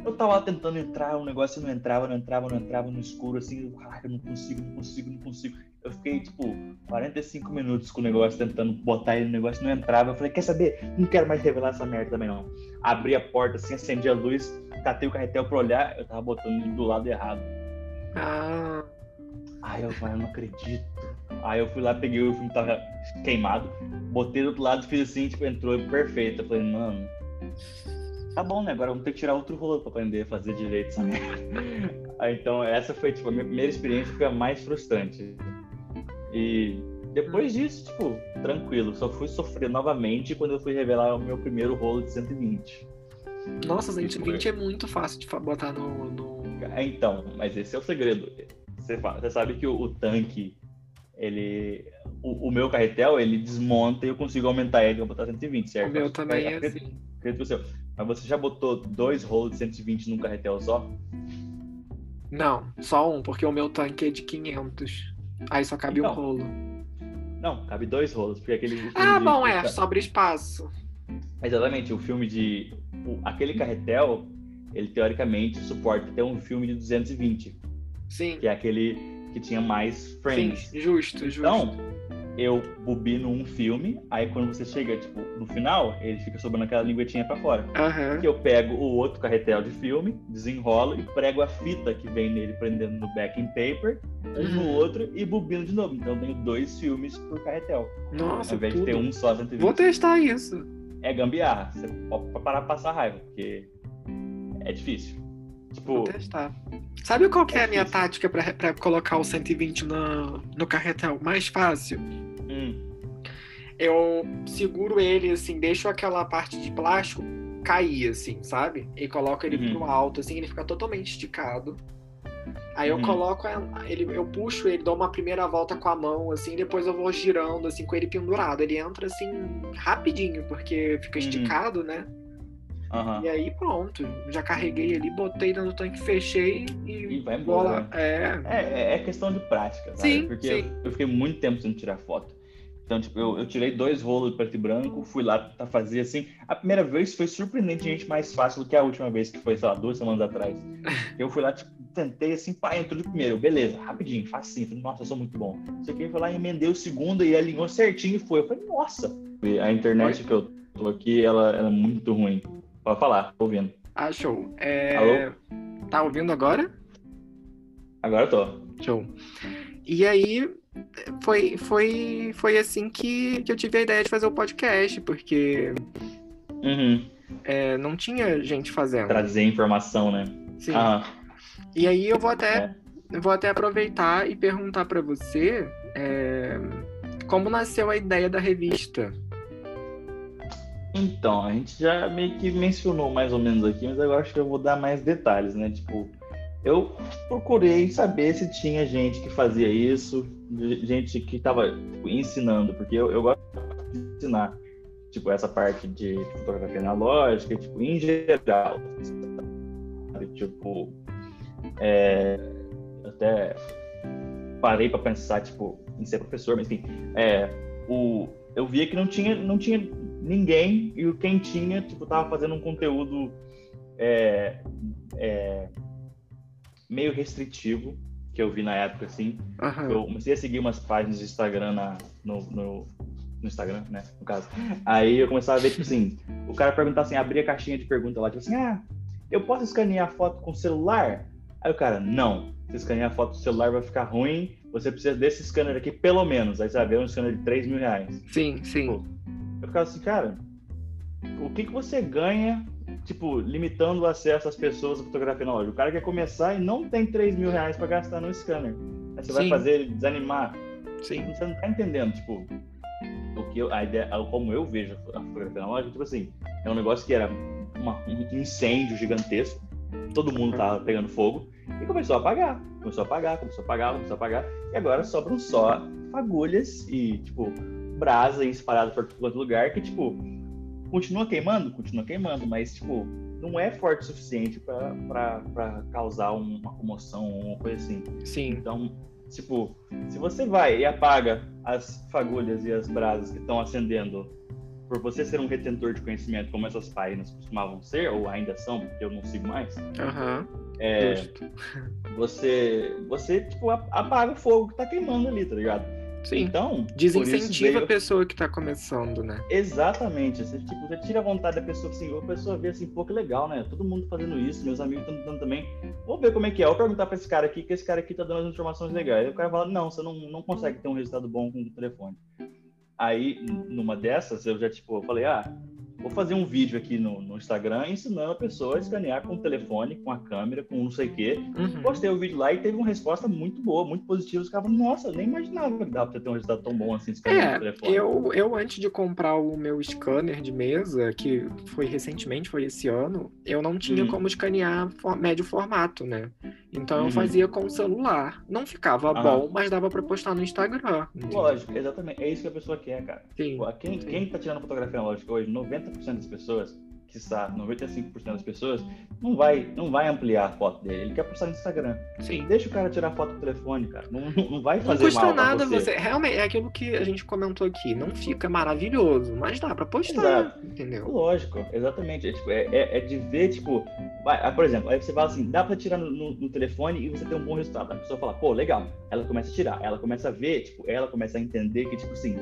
eu tava tentando entrar, o negócio não entrava, não entrava, não entrava no escuro, assim, caraca, eu não consigo, não consigo, não consigo. Eu fiquei, tipo, 45 minutos com o negócio, tentando botar ele no negócio, não entrava. Eu falei, quer saber? Não quero mais revelar essa merda também, não. Abri a porta, assim, acendi a luz, catei o carretel pra olhar, eu tava botando ele do lado errado. Ah, Aí eu falei, eu não acredito. Aí eu fui lá, peguei o filme tava queimado, botei do outro lado, fiz assim, tipo, entrou perfeito. Eu falei, mano, tá bom, né? Agora vamos ter que tirar outro rolo pra aprender a fazer direito essa merda. Aí, então, essa foi, tipo, a minha primeira experiência, foi a mais frustrante. E depois disso, tipo, tranquilo. Só fui sofrer novamente quando eu fui revelar o meu primeiro rolo de 120. nossa, 120 é muito fácil de botar no. no... É, Então, mas esse é o segredo. Você, sabe que o, o tanque, ele. O, o meu carretel, ele desmonta e eu consigo aumentar ele pra botar 120, certo? O meu também é Acredito- assim. acredito no seu. Mas você já botou dois rolos de 120 num carretel só? Não, só um, porque o meu tanque é de 500. Aí só cabe um Então, rolo. Não, cabe dois rolos, porque aquele. Ah, de- bom, é, sobra espaço. Exatamente, o filme de. o- aquele carretel, ele teoricamente suporta até um filme de 220, Sim, que é aquele que tinha mais frames. sim, justo, justo. Então, eu bobino um filme, aí quando você chega, tipo, no final, ele fica sobrando aquela linguetinha pra fora. Aham. Que eu pego o outro carretel de filme, desenrolo e prego a fita que vem nele prendendo no backing paper, um no Uhum. outro e bobino de novo. Então eu tenho dois filmes por carretel. Nossa, ao invés tudo. de ter um só 120. Vou testar isso. É gambiarra. Você pode parar pra passar raiva, porque é difícil. Tipo, Vou testar. Sabe qual que é, É a minha difícil. tática pra, pra colocar o 120 no, no carretel? Mais fácil. hum, Eu seguro ele, assim, deixo aquela parte de plástico cair, assim, sabe? E coloco ele Uhum. pro alto, assim, ele fica totalmente esticado. Aí eu Uhum. coloco ele, eu puxo ele, dou uma primeira volta com a mão, assim, depois eu vou girando, assim, com ele pendurado. Ele entra, assim, rapidinho, porque fica Uhum. esticado, né? Aham. E aí pronto, já carreguei ali, botei dentro do tanque, fechei e, E vai embora. lá. né? É, É, é questão de prática, sabe? Sim, Porque sim. Eu, eu fiquei muito tempo sem tirar foto. Então, tipo, eu, eu tirei dois rolos de preto e branco, fui lá tentar fazer assim. A primeira vez foi surpreendentemente mais fácil do que a última vez, que foi, sei lá, duas semanas atrás. *laughs* Eu fui lá, tipo, tentei assim, pá, entrou de primeiro, beleza, rapidinho, facinho. Nossa, eu sou muito bom. Isso aqui, foi lá, emendei o segundo e alinhou certinho e foi. Eu falei, nossa. A internet que eu tô aqui, ela, ela é muito ruim. Pode falar, tô ouvindo. ah, show. É, Alô? Tá ouvindo agora? Agora tô. Show. E aí foi, foi, foi assim que, que eu tive a ideia de fazer o podcast, porque Uhum. é, não tinha gente fazendo. Trazer informação, né? Sim. Ah, E aí eu vou até, é. vou até aproveitar e perguntar pra você é, como nasceu a ideia da revista. Então, a gente já meio que mencionou mais ou menos aqui, mas agora acho que eu vou dar mais detalhes, né? Tipo, eu procurei saber se tinha gente que fazia isso, gente que estava ensinando, porque eu, eu gosto de ensinar, tipo, essa parte de fotografia analógica, tipo, em geral. sabe? Tipo, é, até parei para pensar, tipo, em ser professor, mas enfim, é, o, eu via que não tinha, não tinha ninguém e quem tinha, tipo, tava fazendo um conteúdo é, é, meio restritivo, que eu vi na época, assim. Aham. Eu comecei a seguir umas páginas de Instagram na, no, no, no Instagram, né, no caso. Aí eu começava a ver, tipo assim, o cara perguntava assim, abria a caixinha de pergunta lá, tipo assim, ah, eu posso escanear a foto com o celular? Aí o cara, não, se escanear a foto do celular vai ficar ruim, você precisa desse scanner aqui pelo menos. Aí sabe, é um scanner de 3 mil reais. Sim, sim. Pô, eu ficava assim, cara, o que, que você ganha, tipo, limitando o acesso às pessoas à fotografia na loja? O cara quer começar e não tem 3 mil reais pra gastar no scanner. Aí você vai Sim. fazer ele desanimar. Sim. Você não tá entendendo, tipo, o que eu, a ideia, como eu vejo a fotografia na loja, tipo assim, é um negócio que era uma- um incêndio gigantesco, todo mundo tava pegando fogo, e começou a apagar, começou a apagar, começou a apagar, começou a apagar, e agora sobram só fagulhas e, tipo, brasa espalhada por todo lugar, que, tipo, continua queimando? Continua queimando, mas, tipo, não é forte o suficiente pra causar uma comoção ou uma coisa assim. Sim. Então, tipo, se você vai e apaga as fagulhas e as brasas que estão acendendo por você ser um retentor de conhecimento, como essas páginas costumavam ser, ou ainda são, porque eu não sigo mais, Aham. é, você, você, tipo, apaga o fogo que tá queimando ali, tá ligado? Sim. Então, Desincentiva veio- a pessoa que tá começando, né? Exatamente. Você, tipo, você tira a vontade da pessoa, assim, a pessoa vê assim, pô, que legal, né? Todo mundo fazendo isso, meus amigos estão dando também. Vou ver como é que é. Vou perguntar pra esse cara aqui, que esse cara aqui tá dando as informações legais. Aí o cara fala, não, você não, não consegue ter um resultado bom com o telefone. Aí, numa dessas, eu já, tipo, eu falei, ah, vou fazer um vídeo aqui no, no Instagram ensinando a pessoa a escanear com o telefone, com a câmera, com não sei o quê. Uhum. Postei o vídeo lá e teve uma resposta muito boa, muito positiva. Os caras falaram, nossa, nem imaginava que dava pra ter um resultado tão bom assim escaneando com o É, telefone. eu, eu antes de comprar o meu scanner de mesa, que foi recentemente, foi esse ano, eu não tinha Uhum. como escanear for- médio formato, né? Então eu Uhum. fazia com o celular. Não ficava Aham. bom, mas dava pra postar no Instagram. entendeu? Lógico, exatamente. É isso que a pessoa quer, cara. Sim. Quem, Sim. quem tá tirando fotografia analógica hoje, 90% das pessoas, que está 95% das pessoas, não vai, não vai ampliar a foto dele. Ele quer postar no Instagram. Sim. Deixa o cara tirar foto do telefone, cara. Não, não, não vai Não fazer custa mal nada você. você. Realmente, é aquilo que a gente comentou aqui. Não fica maravilhoso, mas dá pra postar. Exato. Entendeu? Lógico, exatamente. É, tipo, é, é- é de ver, tipo, vai, ah, por exemplo, aí você fala assim, dá pra tirar no, no- no telefone e você ter um bom resultado. A pessoa fala, pô, legal. Ela começa a tirar, ela começa a ver, tipo, ela começa a entender que, tipo assim,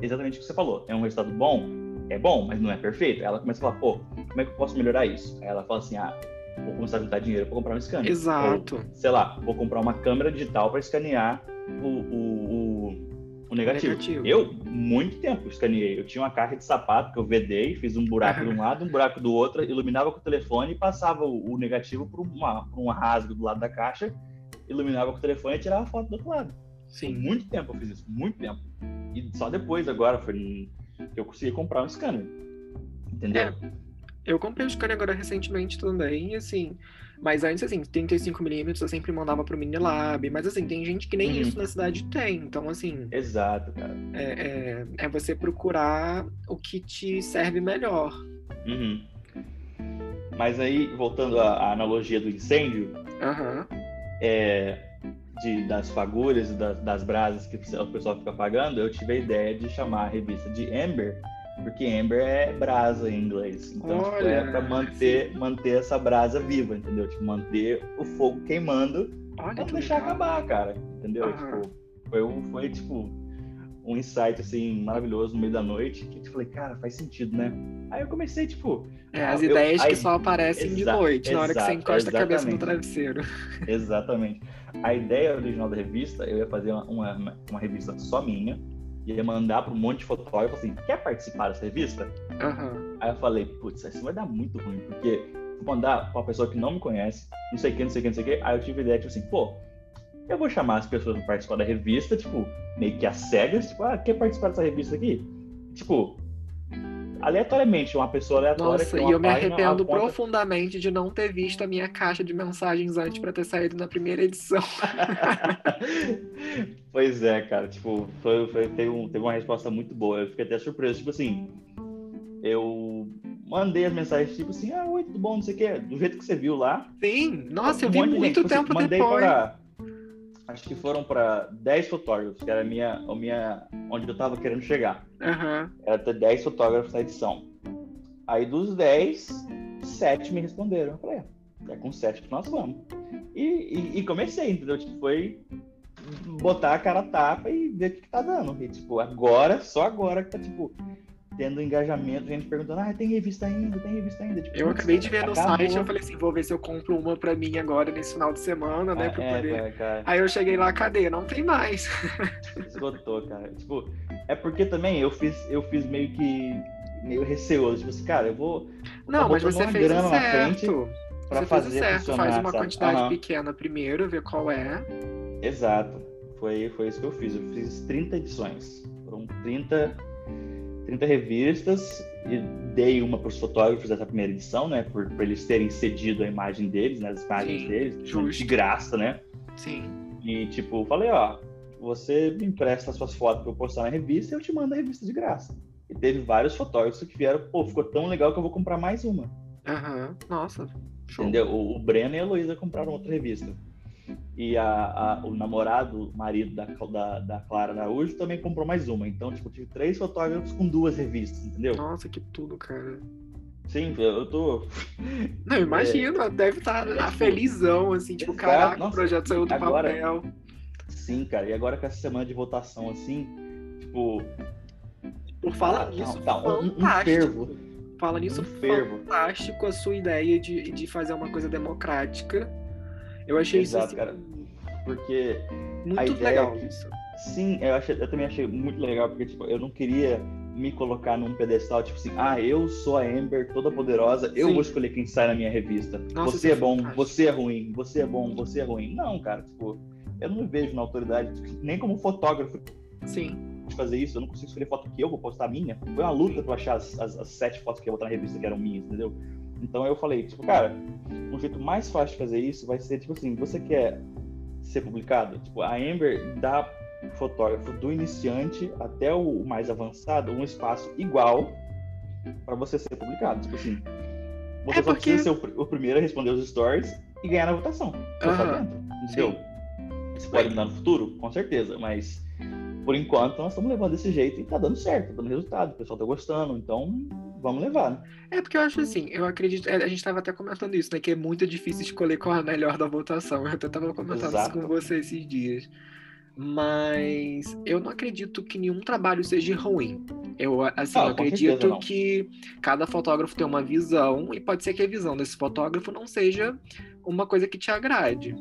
exatamente o que você falou, é um resultado bom, é bom, mas não é perfeito. Ela começa a falar, pô, como é que eu posso melhorar isso? Aí ela fala assim, ah, vou começar a juntar dinheiro pra comprar um scanner. Exato. Ou, sei lá, vou comprar uma câmera digital para escanear o, o, o, o negativo. Negativo. Eu, muito tempo, escaneei. Eu tinha uma caixa de sapato que eu vedei, fiz um buraco de um lado, um buraco do outro, iluminava com o telefone e passava o, o negativo por, uma, por um rasgo do lado da caixa, iluminava com o telefone e tirava a foto do outro lado. Sim. Muito tempo eu fiz isso, muito tempo. E só depois, agora, foi eu consegui comprar um scanner. Entendeu? É. Eu comprei o scanner agora recentemente também, assim. Mas antes, assim, 35mm eu sempre mandava pro Minilab. Mas assim, tem gente que nem Uhum. isso na cidade tem. Então, assim, Exato, cara. é, é, é você procurar o que te serve melhor. Uhum. Mas aí, voltando à, à analogia do incêndio, Aham. é, de, das fagulhas e das, das brasas que o pessoal fica apagando, eu tive a ideia de chamar a revista de Amber, porque Amber é brasa em inglês. Então, tipo, é Olha, pra manter, manter essa brasa viva, entendeu? Tipo, manter o fogo queimando Olha pra que deixar legal. acabar, cara. Entendeu? Aham. Tipo, foi, foi, tipo, um insight, assim, maravilhoso no meio da noite, que eu falei, cara, faz sentido, né? Aí eu comecei, tipo, É, as eu- ideias aí- que só aparecem de noite, na hora que você encosta a cabeça no travesseiro. *laughs* Exatamente. A ideia original da revista, eu ia fazer uma, uma, uma revista só minha, ia mandar para um monte de fotógrafo assim, quer participar dessa revista? Aham. Aí eu falei, putz, isso vai dar muito ruim, porque vou mandar pra uma pessoa que não me conhece, não sei o que, não sei o que, não sei o que. Aí eu tive a ideia, tipo assim, pô, eu vou chamar as pessoas para participar da revista, tipo, meio que às cegas, tipo, ah, quer participar dessa revista aqui? Tipo, aleatoriamente, uma pessoa aleatória Nossa, que e eu me arrependo aponta- profundamente de não ter visto a minha caixa de mensagens antes pra ter saído na primeira edição. *laughs* pois é, cara, tipo, foi, foi- teve, um- teve uma resposta muito boa. Eu fiquei até surpreso, tipo assim, eu mandei as mensagens, tipo assim, ah, oi, tudo bom, não sei o quê, do jeito que você viu lá. Sim, nossa, eu vi muito tipo assim, tempo mandei depois. Para, acho que foram para 10 fotógrafos, que era a minha, a minha, onde eu tava querendo chegar. Aham. Era ter 10 fotógrafos na edição. Aí dos 10, 7 me responderam. Eu falei, é, é com 7 que nós vamos. E, e, e comecei, entendeu? Tipo, foi botar a cara a tapa e ver o que, que tá dando. E, tipo, agora, só agora que tá, tipo, tendo engajamento, gente perguntando, ah, tem revista ainda, tem revista ainda. Tipo, Eu acabei de ver no acabou. site, eu falei assim, vou ver se eu compro uma pra mim agora nesse final de semana, né? Ah, pra é, poder... cara, Aí eu cheguei lá, cadê? Não tem mais. *laughs* esgotou, cara. Tipo, é porque também eu fiz, eu fiz meio que meio receoso, tipo assim, cara, eu vou Não, Tá mas você uma fez grana na frente certo. pra você fazer fez certo, faz uma sabe? quantidade Aham. pequena primeiro, vê qual é. Exato. Foi, foi isso que eu fiz. Eu fiz 30 edições. Foram 30, 30 revistas e dei uma para os fotógrafos dessa primeira edição, né? Por, por eles terem cedido a imagem deles, né? As imagens Sim, deles, justo. de graça, né? Sim. E tipo, falei, ó, você me empresta as suas fotos para eu postar na revista e eu te mando a revista de graça. E teve vários fotógrafos que vieram, pô, ficou tão legal que eu vou comprar mais uma. Aham. Nossa. Show. Entendeu? O, o Breno e a Heloísa compraram outra revista. E a, a- o namorado, o marido da, da, da Clara Araújo, também comprou mais uma. Então, tipo, tive três fotógrafos com duas revistas, entendeu? Nossa, que tudo, cara. Sim, eu tô. Não, imagina, deve estar felizão, assim, tipo, É. Exato, caraca, o nossa, projeto saiu do agora- papel. Sim, cara. E agora com essa semana de votação assim, tipo. Por falar tá- nisso, tá um, um fervo. Fala nisso, um fervo. fantástico a sua ideia de, de fazer uma coisa democrática. Eu achei Exato, isso cara. Porque assim, muito a ideia legal é que- isso. Sim, eu, achei, eu também achei muito legal, porque tipo, eu não queria me colocar num pedestal, tipo assim, ah, eu sou a Amber toda poderosa, eu Sim. vou escolher quem sai na minha revista. Nossa, você é é bom, fantástico. você é ruim, você é bom, você é ruim. Não, cara, tipo, eu não me vejo na autoridade, nem como fotógrafo Sim, de fazer isso, eu não consigo escolher foto que eu vou postar minha. Foi uma luta pra achar as, as- as sete fotos que eu ia botar na revista que eram minhas, entendeu? Então eu falei, tipo, cara, um jeito mais fácil de fazer isso vai ser, tipo assim, você quer ser publicado? Tipo, a Amber dá fotógrafo do iniciante até o mais avançado um espaço igual para você ser publicado. Tipo assim, você É só porque- precisa ser o, o primeiro a responder os stories e ganhar na votação. Você tá dentro, entendeu? Isso pode mudar no futuro? Com certeza, mas por enquanto nós estamos levando desse jeito e tá dando certo, tá dando resultado, o pessoal tá gostando, então vamos levar, né? É porque eu acho assim, eu acredito, é, a gente tava até comentando isso, né? Que é muito difícil escolher qual é a melhor da votação. Eu até tava comentando Exato. isso com você esses dias. Mas eu não acredito que nenhum trabalho seja ruim. Eu, assim, Ah, eu acredito que cada fotógrafo tem uma visão, e pode ser que a visão desse fotógrafo não seja uma coisa que te agrade.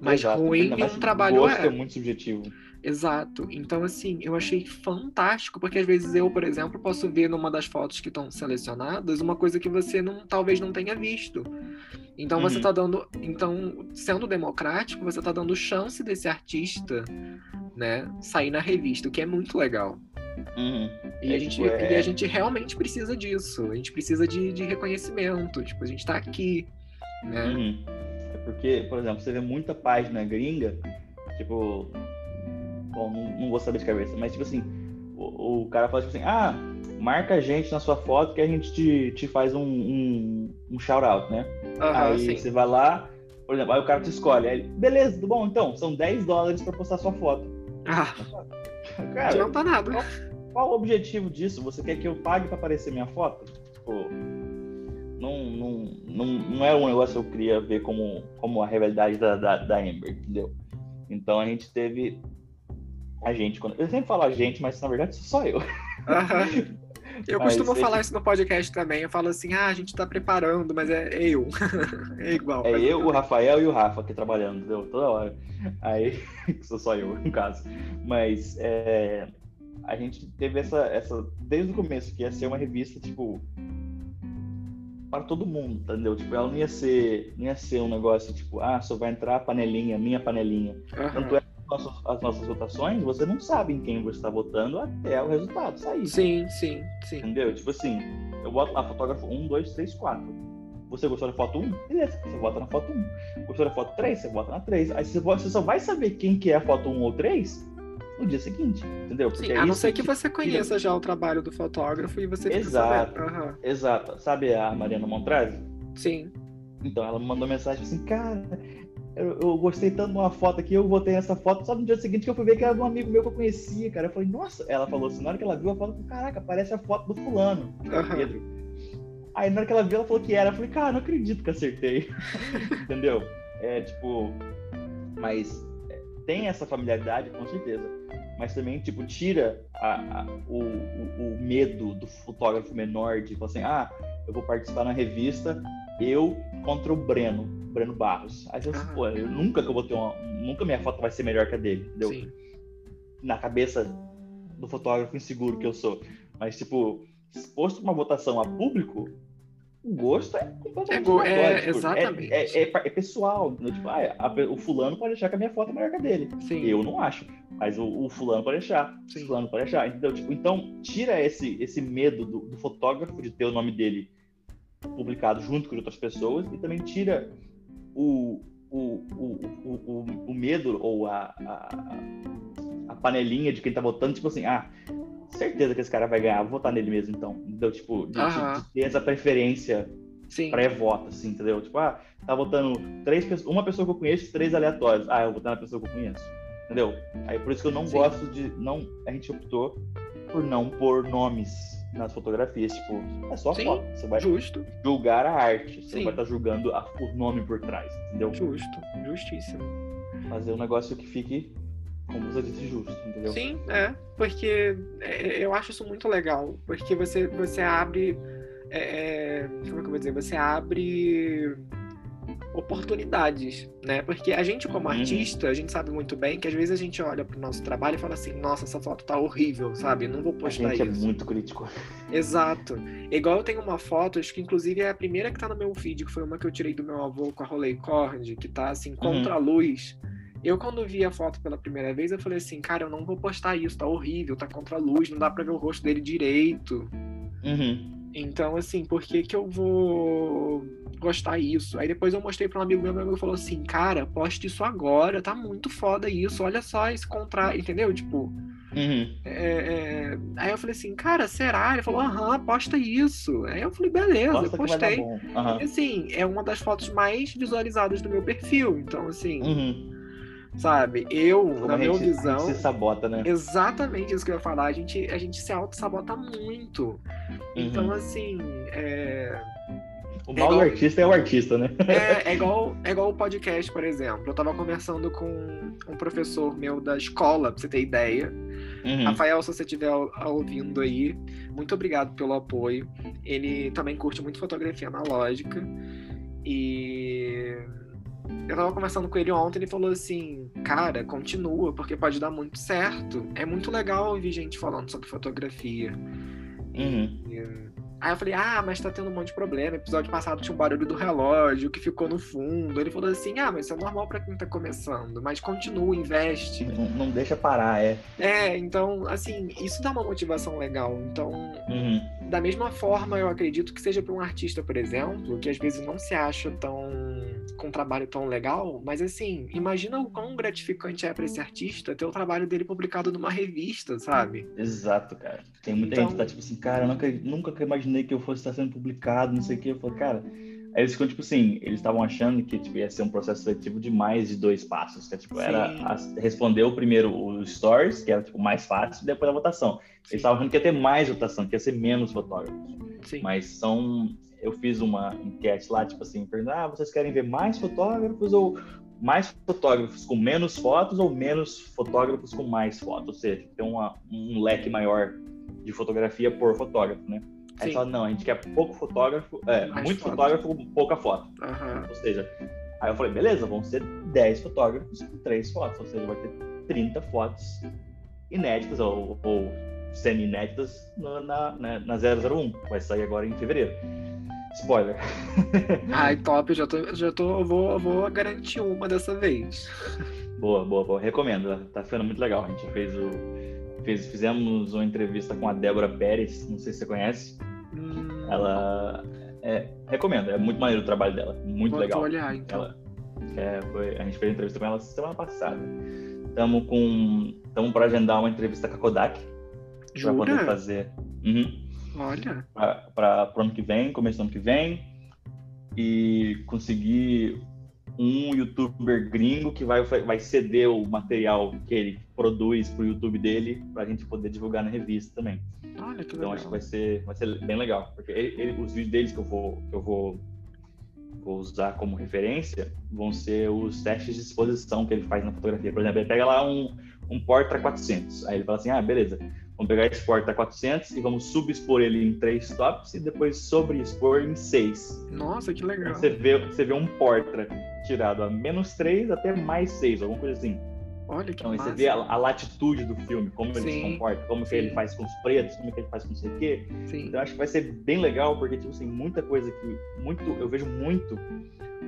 Mas Exato, ruim nenhum trabalho gosto é. é muito subjetivo. Exato. Então, assim, eu achei fantástico, porque às vezes eu, por exemplo, posso ver numa das fotos que estão selecionadas uma coisa que você não, talvez não tenha visto. Então você Uhum. tá dando. Então, sendo democrático, você tá dando chance desse artista, né, sair na revista, o que é muito legal. Uhum. E, É, a gente, é- e a gente realmente precisa disso. A gente precisa de, de reconhecimento. Tipo, a gente tá aqui. Né? Uhum. É porque, por exemplo, você vê muita página gringa, tipo. Bom, não, não vou saber de cabeça, mas tipo assim, o, o cara fala tipo assim, ah, marca a gente na sua foto que a gente te, te faz um, um, um shout-out, né? Aham, aí sim. você vai lá, por exemplo, aí o cara te escolhe, aí ele, beleza, tudo bom, então, são 10 dólares pra postar sua foto. Ah, *laughs* não Cara, adianta nada. qual o objetivo disso? Você quer que eu pague pra aparecer minha foto? Tipo, não, não, não, não é um negócio que eu queria ver como, como a rivalidade da, da, da Amber, entendeu? Então a gente teve. A gente, quando. Eu sempre falo a gente, mas na verdade sou só eu. Aham. *laughs* Eu Mas costumo esse- falar isso no podcast também. Eu falo assim, ah, a gente tá preparando, mas é eu. *laughs* é igual. É eu, o. Rafael e o Rafa aqui trabalhando, entendeu? Toda hora. Aí, *laughs* sou só eu, no caso. Mas é, a gente teve essa, essa, desde o começo, que ia ser uma revista, tipo, para todo mundo, entendeu? Tipo, ela não ia ser, não ia ser um negócio, tipo, ah, só vai entrar a panelinha, minha panelinha. Aham. Tanto é que nossas, as nossas votações, você não sabe em quem você está votando até o resultado sair. Sim, sim, sim. Entendeu? Tipo assim, eu boto lá fotógrafo 1, 2, 3, 4. Você gostou da foto 1? Beleza, você vota na foto 1. Gostou da foto 3? Você vota na 3. Aí você, vo- você só vai saber quem que é a foto 1 ou 3 no dia seguinte. Entendeu? Sim, é a não ser que você conheça já o trabalho do fotógrafo e você Exato. Aham. Exato. Sabe a Mariana Montrase? Sim. Então, ela me mandou mensagem assim, cara, eu, eu, gostei tanto de uma foto aqui, eu botei essa foto, só no dia seguinte que eu fui ver que era de um amigo meu que eu conhecia, cara. Eu falei, nossa, ela falou assim, na hora que ela viu a foto, caraca, parece a foto do fulano, uhum. Pedro. Aí na hora que ela viu, ela falou que era. Eu falei, cara, não acredito que acertei. *laughs* Entendeu? É tipo. Mas é, tem essa familiaridade, com certeza. Mas também, tipo, tira a, a, o, o, o, medo do fotógrafo menor de falar assim, ah, eu vou participar na revista, eu contra o Breno, Breno Barros. Aí você ah. pô, eu nunca que eu vou ter uma. Nunca minha foto vai ser melhor que a dele, entendeu? Sim. Na cabeça do fotógrafo inseguro que eu sou. Mas, tipo, exposto uma votação a público, o gosto é completamente é, é, tipo, exatamente. É, é, é, pessoal. Né? Tipo, ah, a, o fulano pode achar que a minha foto é melhor que a dele. Sim. Eu não acho. Mas o, o fulano pode achar. Sim. O fulano pode achar. Então, tipo, então tira esse, esse medo do, do, fotógrafo de ter o nome dele publicado junto com outras pessoas e também tira o, o, o, o, o medo ou a, a, a panelinha de quem tá votando, tipo assim, ah, certeza que esse cara vai ganhar, vou votar nele mesmo, então. Entendeu? Tipo, de, de, de ter essa preferência pré-voto, assim, entendeu? Tipo, ah, tá votando três pessoas, uma pessoa que eu conheço, três aleatórios. Ah, eu vou votar na pessoa que eu conheço. Entendeu? Aí por isso que eu não Sim. gosto de. Não, a gente optou por não pôr nomes nas fotografias. Tipo, é só Sim, foto. Você vai justo. julgar a arte. Você Sim. vai estar tá julgando a, o nome por trás, entendeu? Justo, justíssimo. Fazer um negócio que fique como você disse, justo, entendeu? Sim, é. Porque é, eu acho isso muito legal. Porque você, você abre. É, é, como é que eu vou dizer? Você abre oportunidades, né? Porque a gente, como uhum. artista, a gente sabe muito bem que às vezes a gente olha pro nosso trabalho e fala assim, nossa, essa foto tá horrível, sabe? Não vou postar a gente é isso. é muito crítico. Exato. Igual eu tenho uma foto, acho que inclusive é a primeira que tá no meu feed, que foi uma que eu tirei do meu avô com a Rolei Cord, que tá assim, contra uhum. a luz. Eu, quando vi a foto pela primeira vez, eu falei assim, cara, eu não vou postar isso, tá horrível, tá contra a luz, não dá pra ver o rosto dele direito. Uhum. Então, assim, por que que eu vou gostar isso? Aí depois eu mostrei pra um amigo meu, meu amigo falou assim, cara, poste isso agora, tá muito foda isso, olha só esse contrato, entendeu? Tipo... Uhum. É, é... Aí eu falei assim, cara, será? Ele falou, aham, posta isso. Aí eu falei, beleza, eu postei. Uhum. E, assim, é uma das fotos mais visualizadas do meu perfil. Então, assim, uhum sabe? Eu, Como na minha visão. A gente se sabota, né? Exatamente isso que eu ia falar. A gente, a gente se auto-sabota muito. Uhum. Então, assim. É... O mal é igual... do artista é o artista, né? É, *laughs* é, igual, é igual o podcast, por exemplo. Eu tava conversando com um professor meu da escola, pra você ter ideia. Uhum. Rafael, se você estiver ouvindo aí, muito obrigado pelo apoio. Ele também curte muito fotografia analógica. E eu tava conversando com ele ontem, ele falou assim, cara, continua, porque pode dar muito certo. É muito legal ouvir gente falando sobre fotografia. Uhum. E, Aí eu falei, ah, mas tá tendo um monte de problema. Episódio passado tinha um barulho do relógio que ficou no fundo. Ele falou assim, ah, mas isso é normal para quem tá começando, mas continua, investe. Não, não, deixa parar, é. É, então, assim, isso dá uma motivação legal. Então, uhum. da mesma forma, eu acredito que seja para um artista, por exemplo, que às vezes não se acha tão com um trabalho tão legal, mas assim, imagina o quão gratificante é para esse artista ter o trabalho dele publicado numa revista, sabe? Exato, cara. Tem muita então... gente que tá tipo assim, cara, eu nunca, nunca imaginei que eu fosse estar sendo publicado, não sei o que. Eu falei, cara. Aí eles ficam, tipo assim, eles estavam achando que tipo, ia ser um processo seletivo de mais de dois passos, que tipo, era a, responder o primeiro os stories, que era tipo mais fácil, e depois a votação. Sim. Eles estavam achando que ia ter mais votação, que ia ser menos fotógrafos. Sim. Mas são. Eu fiz uma enquete lá, tipo assim, perguntando, ah, vocês querem ver mais fotógrafos ou mais fotógrafos com menos fotos ou menos fotógrafos com mais fotos? Ou seja, tem uma, um leque maior de fotografia por fotógrafo, né? Aí fala, não, a gente quer pouco fotógrafo, é, muito fotos. fotógrafo com pouca foto. Uhum. Ou seja, aí eu falei, beleza, vão ser 10 fotógrafos com 3 fotos, ou seja, vai ter 30 fotos inéditas ou, ou semi-inéditas na, na, né, na 001. Vai sair agora em fevereiro. Spoiler. *laughs* Ai, top, já tô, já tô, vou, vou garantir uma dessa vez. Boa, boa, boa. Recomendo, tá ficando muito legal. A gente fez o Fiz, fizemos uma entrevista com a Débora Pérez, não sei se você conhece. Hum. Ela é, recomendo, é muito maneiro o trabalho dela, muito Vou legal. olhar, então. Ela, é, foi, a gente fez entrevista com ela semana passada. Estamos com, estamos para agendar uma entrevista com a Kodak para poder fazer. Uhum. Olha. Para o ano que vem, começo do ano que vem, e conseguir um youtuber gringo que vai, vai ceder o material que ele produz pro YouTube dele pra gente poder divulgar na revista também. Olha que Então legal. acho que vai ser, vai ser bem legal, porque ele- ele- os vídeos deles que eu vou que eu vou, vou usar como referência vão ser os testes de exposição que ele faz na fotografia. Por exemplo, ele pega lá um, um Portra 400, aí ele fala assim, ah, beleza, vamos pegar esse Portra 400 e vamos subexpor ele em três tops e depois sobreexpor em seis. Nossa, que legal. Você vê, você vê um Portra tirado a menos três até mais seis, alguma coisa assim. Olha que Então, aí você massa. vê a, a latitude do filme, como ele se Sim, comporta, como que sim. ele faz com os pretos, como que ele faz com não sei o quê. Sim. Então, acho que vai ser bem legal, porque, tipo assim, muita coisa que. Muito, eu vejo muito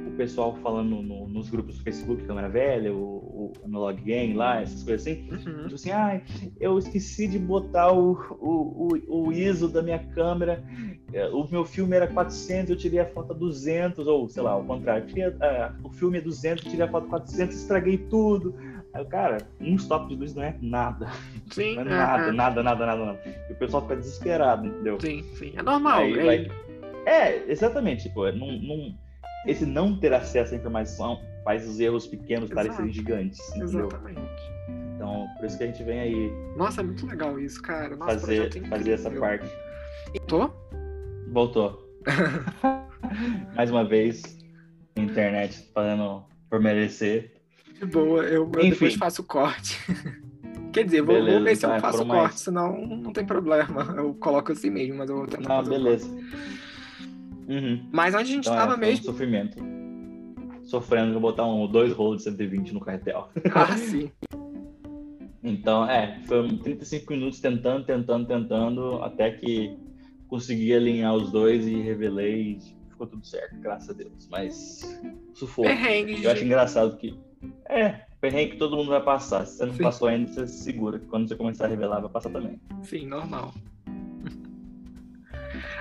o pessoal falando no- nos grupos do Facebook, Câmera Velha, o, o Analog Gang lá, essas coisas assim. Uhum. Tipo assim, ah, eu esqueci de botar o, o, o, o ISO da minha câmera. É, O meu filme era 400, eu tirei a foto a 200, ou sei lá, ao contrário. tirei, ah, o filme é 200, eu tirei a foto a 400, estraguei tudo. Aí, cara, um stop de luz não é nada. Sim, Não é é, nada, é. nada, nada, nada, nada. E o pessoal fica desesperado, entendeu? Sim, sim. É normal. Aí é- vai- É, exatamente. Tipo, não, não- esse não ter acesso à informação faz os erros pequenos parecerem gigantes, entendeu? Exatamente. Então, por isso que a gente vem aí Nossa, é muito legal isso, cara. Nossa, fazer, projeto fazer essa parte. Tô? Voltou. *laughs* Mais uma vez, internet fazendo por merecer. De boa, eu, eu depois faço corte. *laughs* Quer dizer, vou, Beleza, vou ver se eu faço corte, mais. senão não tem problema. Eu coloco assim mesmo, mas eu vou tentar Não, o beleza. Uhum. Mas onde a gente Então, é, foi um mesmo? sofrimento. Sofrendo, vou botar um, dois rolos de 120 no carretel. *laughs* Ah, sim. Então, é, foram 35 minutos tentando, tentando, tentando, até que consegui alinhar os dois e revelei e ficou tudo certo, graças a Deus. Mas sufoco. Perrengue, Eu acho engraçado que. É, perrengue que todo mundo vai passar. Se você não Sim. passou ainda, você se segura. que Quando você começar a revelar, vai passar também. Sim, normal.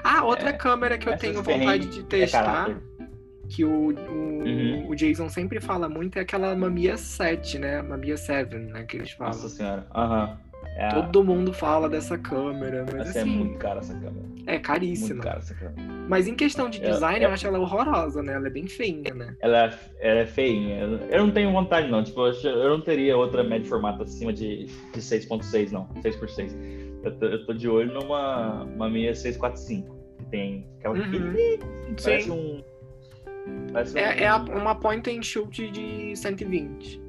Ah, outra É, câmera que eu tenho vontade de é testar, caráter. que o, o, Uhum. o Jason sempre fala muito, é aquela Mamiya 7, né? Mamiya 7, né? Que eles falam. Nossa senhora. Aham. É, a- Todo mundo fala dessa câmera, mas essa é assim, muito cara essa câmera. é Muito caríssima. cara essa câmera. Mas em questão de É, design, é- eu acho ela horrorosa, né? Ela é bem feinha, né? Ela, ela é feinha. Eu- não tenho vontade, não. Tipo, eu não teria outra média formato acima de, de 6.6, não. 6x6. Eu tô, eu tô de olho numa uma minha 645. Que tem aquela Uhum. pequenininha, Parece Sim. um. Parece um... É, é a- uma point and shoot de 120.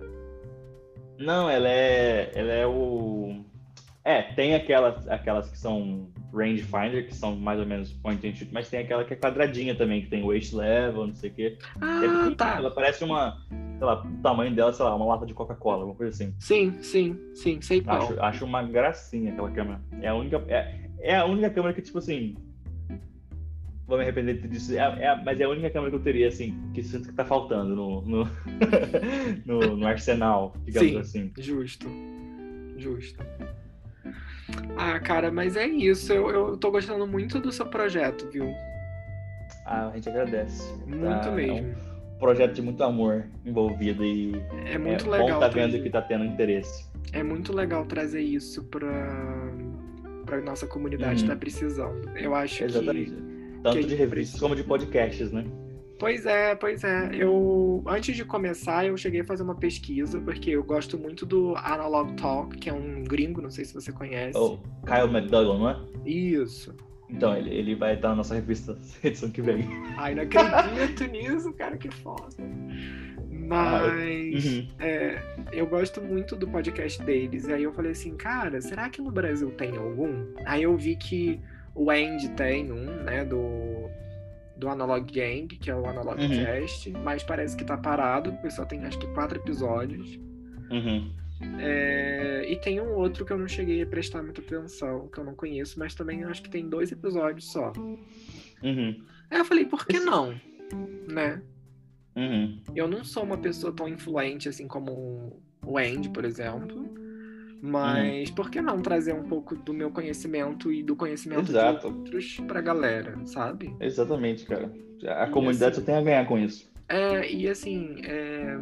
Não, ela é. Ela é o. É, tem aquelas, aquelas que são rangefinder, que são mais ou menos point and shoot, mas tem aquela que é quadradinha também, que tem waist level, não sei o quê. É Ah, pequenininha, tá. Ela parece uma. Sei lá, o tamanho dela, sei lá, uma lata de Coca-Cola, alguma coisa assim. Sim, sim, sim, sei qual. Acho, acho uma gracinha aquela câmera. É a única, é, é a única câmera que, tipo assim. Vou me arrepender disso. É, é mas é a única câmera que eu teria, assim, que sinto que tá faltando no, no, *laughs* no, no arsenal, digamos Sim. assim. Justo. Justo. Ah, cara, mas é isso. Eu, eu tô gostando muito do seu projeto, viu? Ah, a gente agradece. Muito Tá- mesmo. É um projeto de muito amor envolvido e É muito é legal. bom tá vendo trazer- que tá tendo interesse. É muito legal trazer isso pra, pra nossa comunidade Uhum. tá precisando. Eu acho Exatamente. que. Tanto que de a gente revistas como de podcasts, né? Pois é, pois é. Eu antes de começar, eu cheguei a fazer uma pesquisa, porque eu gosto muito do Analog Talk, que é um gringo, não sei se você conhece. O Kyle McDougall, não é? Isso. Então, ele, ele vai estar na nossa revista *laughs* edição que vem. Ai, não acredito *laughs* nisso, cara, que foda. Mas Uhum. é, eu gosto muito do podcast deles. E aí eu falei assim, cara, será que no Brasil tem algum? Aí eu vi que o Andy tem um, né, do, do Analog Gang, que é o Analog Uhum. Cast, mas parece que tá parado, porque só tem acho que quatro episódios. Uhum. É, e tem um outro que eu não cheguei a prestar muita atenção, que eu não conheço, mas também acho que tem dois episódios só. Uhum. Aí eu falei, por que não? Né? Uhum. Eu não sou uma pessoa tão influente assim como o Andy, por exemplo. Mas por que não trazer um pouco do meu conhecimento e do conhecimento Exato. de outros pra galera, sabe? Exatamente, cara. A E comunidade assim- só tem a ganhar com isso. É, e assim, é,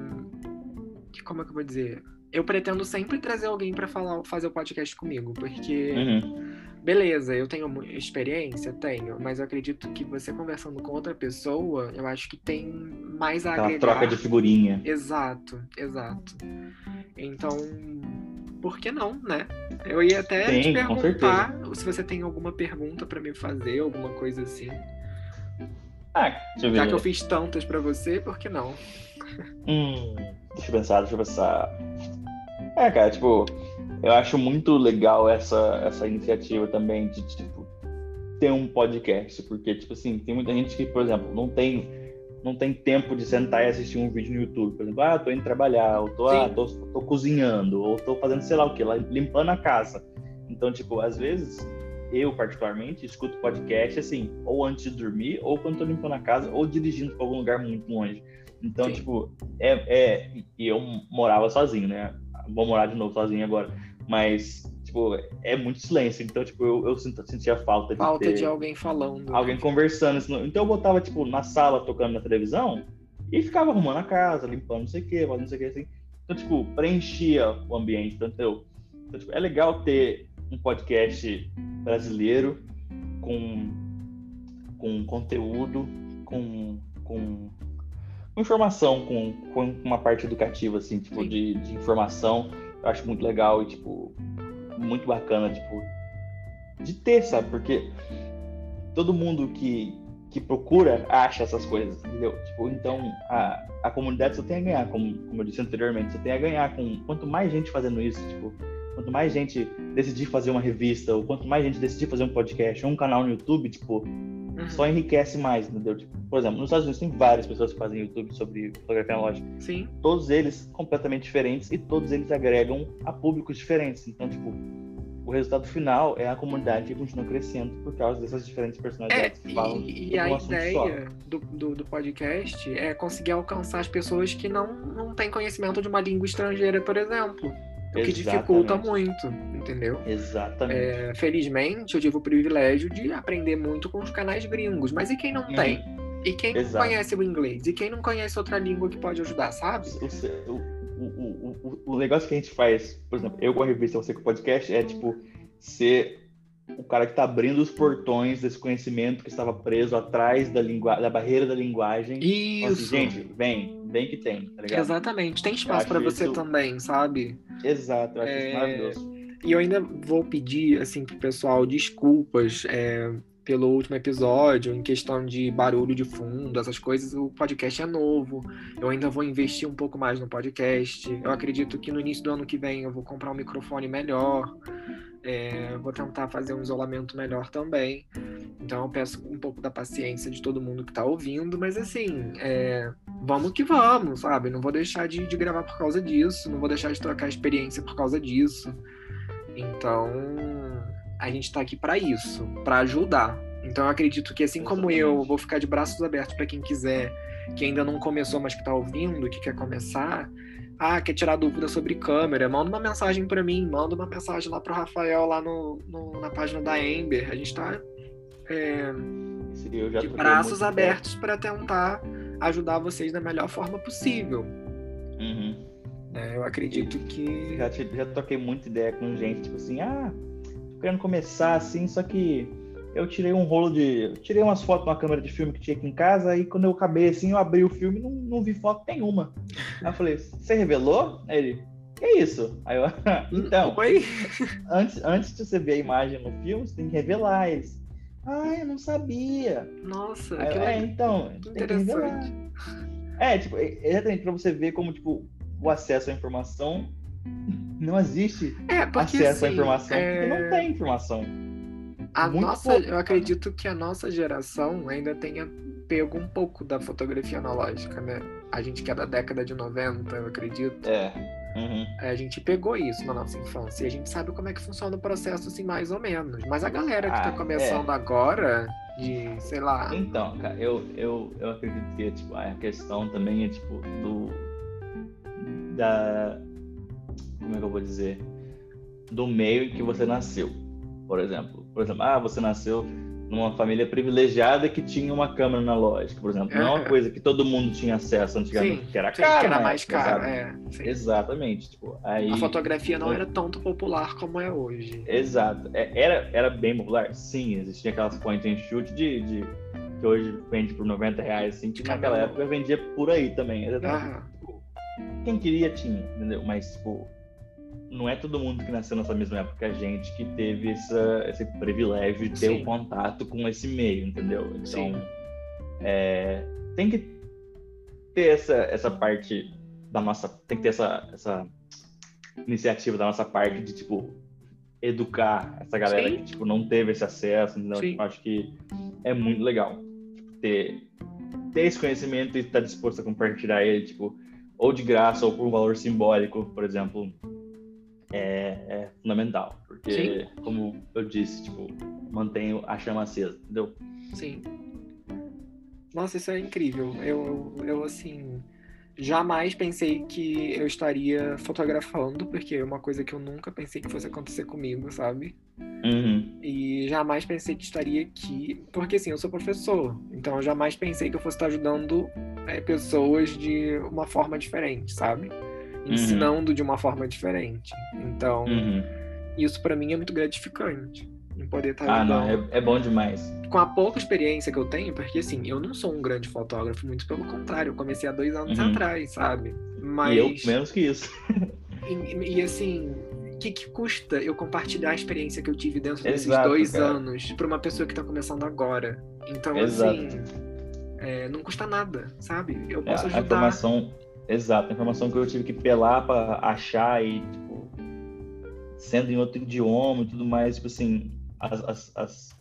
como é que eu vou dizer? Eu pretendo sempre trazer alguém para falar, fazer o podcast comigo, porque Uhum. beleza, eu tenho experiência, tenho, mas eu acredito que você conversando com outra pessoa, eu acho que tem mais a Aquela agregar. troca de figurinha. Exato, exato. Então, por que não, né? Eu ia até Sim, te perguntar se você tem alguma pergunta pra me fazer, alguma coisa assim. Ah, deixa eu ver. Já que eu fiz tantas pra você, por que não? Hum, deixa eu pensar, deixa eu pensar. É, cara, tipo, eu acho muito legal essa, essa iniciativa também de, tipo, ter um podcast, porque, tipo assim, tem muita gente que, por exemplo, não tem, não tem tempo de sentar e assistir um vídeo no YouTube. Por exemplo, ah, tô indo trabalhar, ou tô, ah, tô, tô cozinhando, ou tô fazendo sei lá o que, limpando a casa. Então, tipo, às vezes, eu particularmente escuto podcast assim, ou antes de dormir, ou quando tô limpando a casa, ou dirigindo para algum lugar muito longe. Então, Sim. tipo, é, é. E eu morava sozinho, né? Vou morar de novo sozinho agora. Mas, tipo, é muito silêncio. Então, tipo, eu, eu sentia falta de Falta de alguém falando. né? alguém conversando. senão- Então eu botava, tipo, na sala tocando na televisão e ficava arrumando a casa, limpando não sei o que, fazendo não sei o que assim. Então, tipo, preenchia o ambiente, tanto eu. Então, tipo, é legal ter um podcast brasileiro com, com conteúdo, com, com informação, com, com uma parte educativa, assim, tipo, Sim. de, de informação. Eu acho muito legal e, tipo, muito bacana, tipo, de ter, sabe? Porque todo mundo que, que procura acha essas coisas, entendeu? Tipo, então a, a comunidade só tem a ganhar, como, como eu disse anteriormente, só tem a ganhar com quanto mais gente fazendo isso, tipo, quanto mais gente decidir fazer uma revista, ou quanto mais gente decidir fazer um podcast ou um canal no YouTube, tipo, Uhum. só enriquece mais, entendeu? Tipo, por exemplo, nos Estados Unidos tem várias pessoas que fazem YouTube sobre fotografia analógica Sim, todos eles completamente diferentes e todos eles agregam a públicos diferentes. Então, tipo, o resultado final é a comunidade que continua crescendo por causa dessas diferentes É, personalidades que falam e, e a ideia do, do, do podcast é conseguir alcançar as pessoas que não, não têm conhecimento de uma língua estrangeira, por exemplo. O que dificulta muito, entendeu? Exatamente. É, felizmente, eu tive o privilégio de aprender muito com os canais gringos. Mas e quem não Uhum. tem? E quem não Exato. conhece o inglês? E quem não conhece outra língua que pode ajudar, sabe? O, o, o, o, o, o negócio que a gente faz, por exemplo, eu com a revista, você com o podcast, é tipo ser o cara que tá abrindo os portões desse conhecimento que estava preso atrás da, lingua... da barreira da linguagem. Assim, Isso. gente, vem, vem que tem, tá ligado? Exatamente. Tem espaço para você isso- também, sabe? Exato, eu acho É, isso maravilhoso. E eu ainda vou pedir, assim, pro pessoal desculpas é, pelo último episódio, em questão de barulho de fundo, essas coisas. O podcast é novo. Eu ainda vou investir um pouco mais no podcast. Eu acredito que no início do ano que vem eu vou comprar um microfone melhor. É, vou tentar fazer um isolamento melhor também. Então eu peço um pouco da paciência de todo mundo que tá ouvindo, mas assim, é, vamos que vamos, sabe? Não vou deixar de, de gravar por causa disso, não vou deixar de trocar experiência por causa disso. Então, a gente tá aqui para isso, para ajudar. Então eu acredito que assim como eu, vou ficar de braços abertos para quem quiser, que ainda não começou, mas que tá ouvindo, que quer começar. Ah, quer tirar dúvida sobre câmera? Manda uma mensagem para mim, manda uma mensagem lá pro Rafael lá no, no- na página da Ember. A gente tá é, Sim, eu já de braços abertos para tentar ajudar vocês da melhor forma possível. Uhum. né? Eu acredito que Já, já toquei muita ideia com gente, tipo assim, ah, tô querendo começar assim, só que eu tirei um rolo de. tirei umas fotos numa câmera de filme que tinha aqui em casa, e quando eu acabei assim, eu abri o filme e não, não vi foto nenhuma. Aí eu falei, você revelou? Aí ele, que isso? Aí eu, *laughs* então, Oi? antes, antes de você ver a imagem no filme, você tem que revelar eles. Ah, eu não sabia. Nossa, Aí que é, legal. então, interessante. É, tipo, é- exatamente pra você ver como, tipo, o acesso à informação *laughs* não existe É, porque acesso à assim, informação, é, porque não tem informação. A muito nossa, pouco, eu acredito que a nossa geração ainda tenha pego um pouco da fotografia analógica, né? A gente que é da década de 90, eu acredito. É. Uhum. A gente pegou isso na nossa infância e a gente sabe como é que funciona o processo, assim, mais ou menos. Mas a galera que Ah, tá começando agora, de, sei lá, Então, cara, eu, eu, eu acredito que tipo, a questão também é tipo do. Da. Como é que eu vou dizer? Do meio em que você nasceu. Por exemplo. Por exemplo, ah, você nasceu numa família privilegiada que tinha uma câmera analógica, por exemplo. Não é uma coisa que todo mundo tinha acesso antigamente, sim, que era caro. Que era mais caro, é. Exatamente. Tipo, aí... A fotografia não era tanto popular como é hoje. Exato. É, era, era bem popular? Sim, existia aquelas point and shoot de, de que hoje vende por 90 reais, assim, que naquela época vendia por aí também. Tipo, quem queria tinha, entendeu? Mas, tipo, não é todo mundo que nasceu nessa mesma época que a gente que teve essa, esse privilégio de ter o um contato com esse meio, entendeu? Então, é, tem que ter essa, essa parte da nossa. Tem que ter essa, essa iniciativa da nossa parte de, tipo, educar essa galera Sim. que, tipo, não teve esse acesso. Então, tipo, acho que é muito legal tipo, ter, ter esse conhecimento e estar disposto a compartilhar ele, tipo, ou de graça ou por um valor simbólico, por exemplo é, é fundamental. Porque, Sim. como eu disse, tipo, mantenho a chama acesa, entendeu? Sim. Nossa, isso é incrível. Eu, eu assim, jamais pensei que eu estaria fotografando, porque é uma coisa que eu nunca pensei que fosse acontecer comigo, sabe? Uhum. E jamais pensei que estaria aqui, porque assim, eu sou professor, então eu jamais pensei que eu fosse estar ajudando é, pessoas de uma forma diferente, sabe? Uhum. ensinando uhum. de uma forma diferente. Então, uhum. isso para mim é muito gratificante. Em poder estar tá ah, não, é, é, bom demais. Com a pouca experiência que eu tenho, porque assim, eu não sou um grande fotógrafo, muito pelo contrário, eu comecei há dois anos uhum. atrás, sabe? Mas. E eu menos que isso. *laughs* e, e assim, o que, que, custa eu compartilhar a experiência que eu tive dentro desses Exato, dois cara. anos para uma pessoa que está começando agora? Então, Exato. assim, é, não custa nada, sabe? Eu é, posso ajudar. A informação, Exato, informação que eu tive que pelar para achar e, tipo, sendo em outro idioma e tudo mais, tipo assim, as, as, as,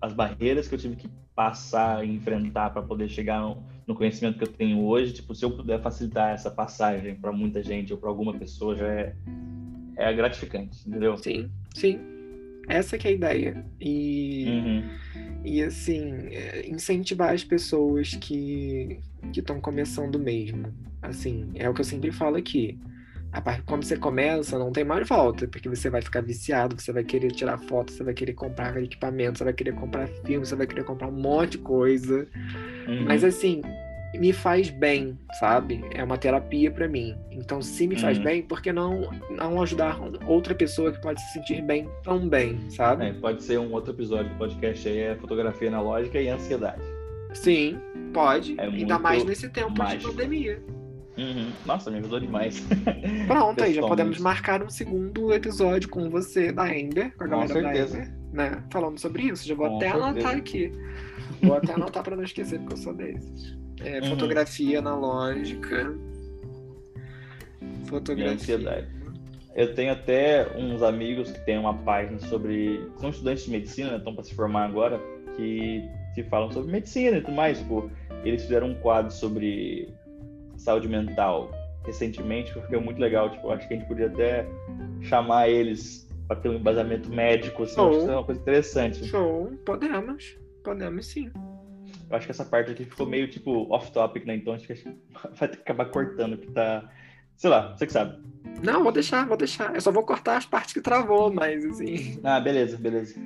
as barreiras que eu tive que passar e enfrentar para poder chegar no, no, conhecimento que eu tenho hoje, tipo, se eu puder facilitar essa passagem para muita gente ou para alguma pessoa, já é, é gratificante, entendeu? Sim, sim. Essa que é a ideia. E, uhum. e assim, é, incentivar as pessoas que estão começando mesmo. Assim, é o que eu sempre falo aqui. Quando você começa, não tem mais volta, porque você vai ficar viciado, você vai querer tirar foto, você vai querer comprar equipamento, você vai querer comprar filme, você vai querer comprar um monte de coisa. Uhum. Mas assim, me faz bem, sabe? É uma terapia para mim. Então, se me faz uhum. bem, por que não, não ajudar outra pessoa que pode se sentir bem também, sabe? É, pode ser um outro episódio do podcast aí, é fotografia analógica e ansiedade. Sim, pode. É Ainda mais nesse tempo mágico. de pandemia. Uhum. Nossa, me ajudou demais. *laughs* Pronto, aí já podemos marcar um segundo episódio com você da Ember, com a galera com da Ember, né? Falando sobre isso. Já vou com até certeza. anotar aqui. *laughs* Vou até anotar para não esquecer, porque eu sou desses. É, uhum. Fotografia analógica. Fotografia. Eu tenho até uns amigos que têm uma página sobre. São estudantes de medicina, né? estão para se formar agora, que, que falam sobre medicina e tudo mais. Tipo, eles fizeram um quadro sobre saúde mental recentemente, que foi muito legal. Tipo, acho que a gente podia até chamar eles para ter um embasamento médico, assim, acho que é uma coisa interessante. Show, podemos, podemos sim. Eu acho que essa parte aqui ficou meio tipo off-topic, né? Então acho que *laughs* vai ter que acabar cortando, que tá. Sei lá, você que sabe. Não, vou deixar, vou deixar. Eu só vou cortar as partes que travou, mas assim. Ah, beleza, beleza.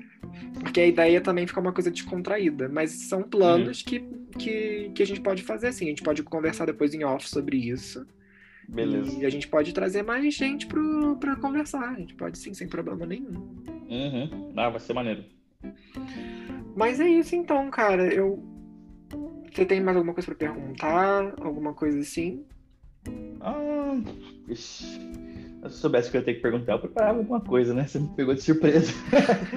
Porque a ideia também fica uma coisa descontraída. Mas são planos uhum. que, que, que a gente pode fazer assim. A gente pode conversar depois em off sobre isso. Beleza. E a gente pode trazer mais gente pro, pra conversar. A gente pode sim, sem problema nenhum. Uhum. Ah, vai ser maneiro. Mas é isso então, cara. Eu. Você tem mais alguma coisa para perguntar? Alguma coisa assim? Ah, se eu soubesse que eu ia ter que perguntar, eu preparava alguma coisa, né? Você me pegou de surpresa.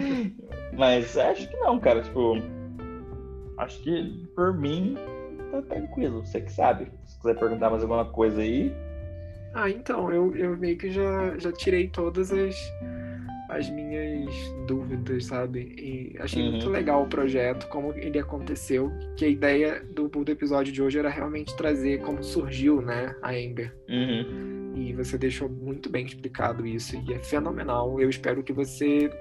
*laughs* Mas acho que não, cara. Tipo, acho que por mim tá tranquilo. Você que sabe. Se quiser perguntar mais alguma coisa aí. Ah, então, eu, eu meio que já, já tirei todas as as minhas dúvidas, sabe? E achei uhum. muito legal o projeto, como ele aconteceu, que a ideia do, do episódio de hoje era realmente trazer como surgiu, né, a Ember. Uhum. E você deixou muito bem explicado isso, e é fenomenal. Eu espero que você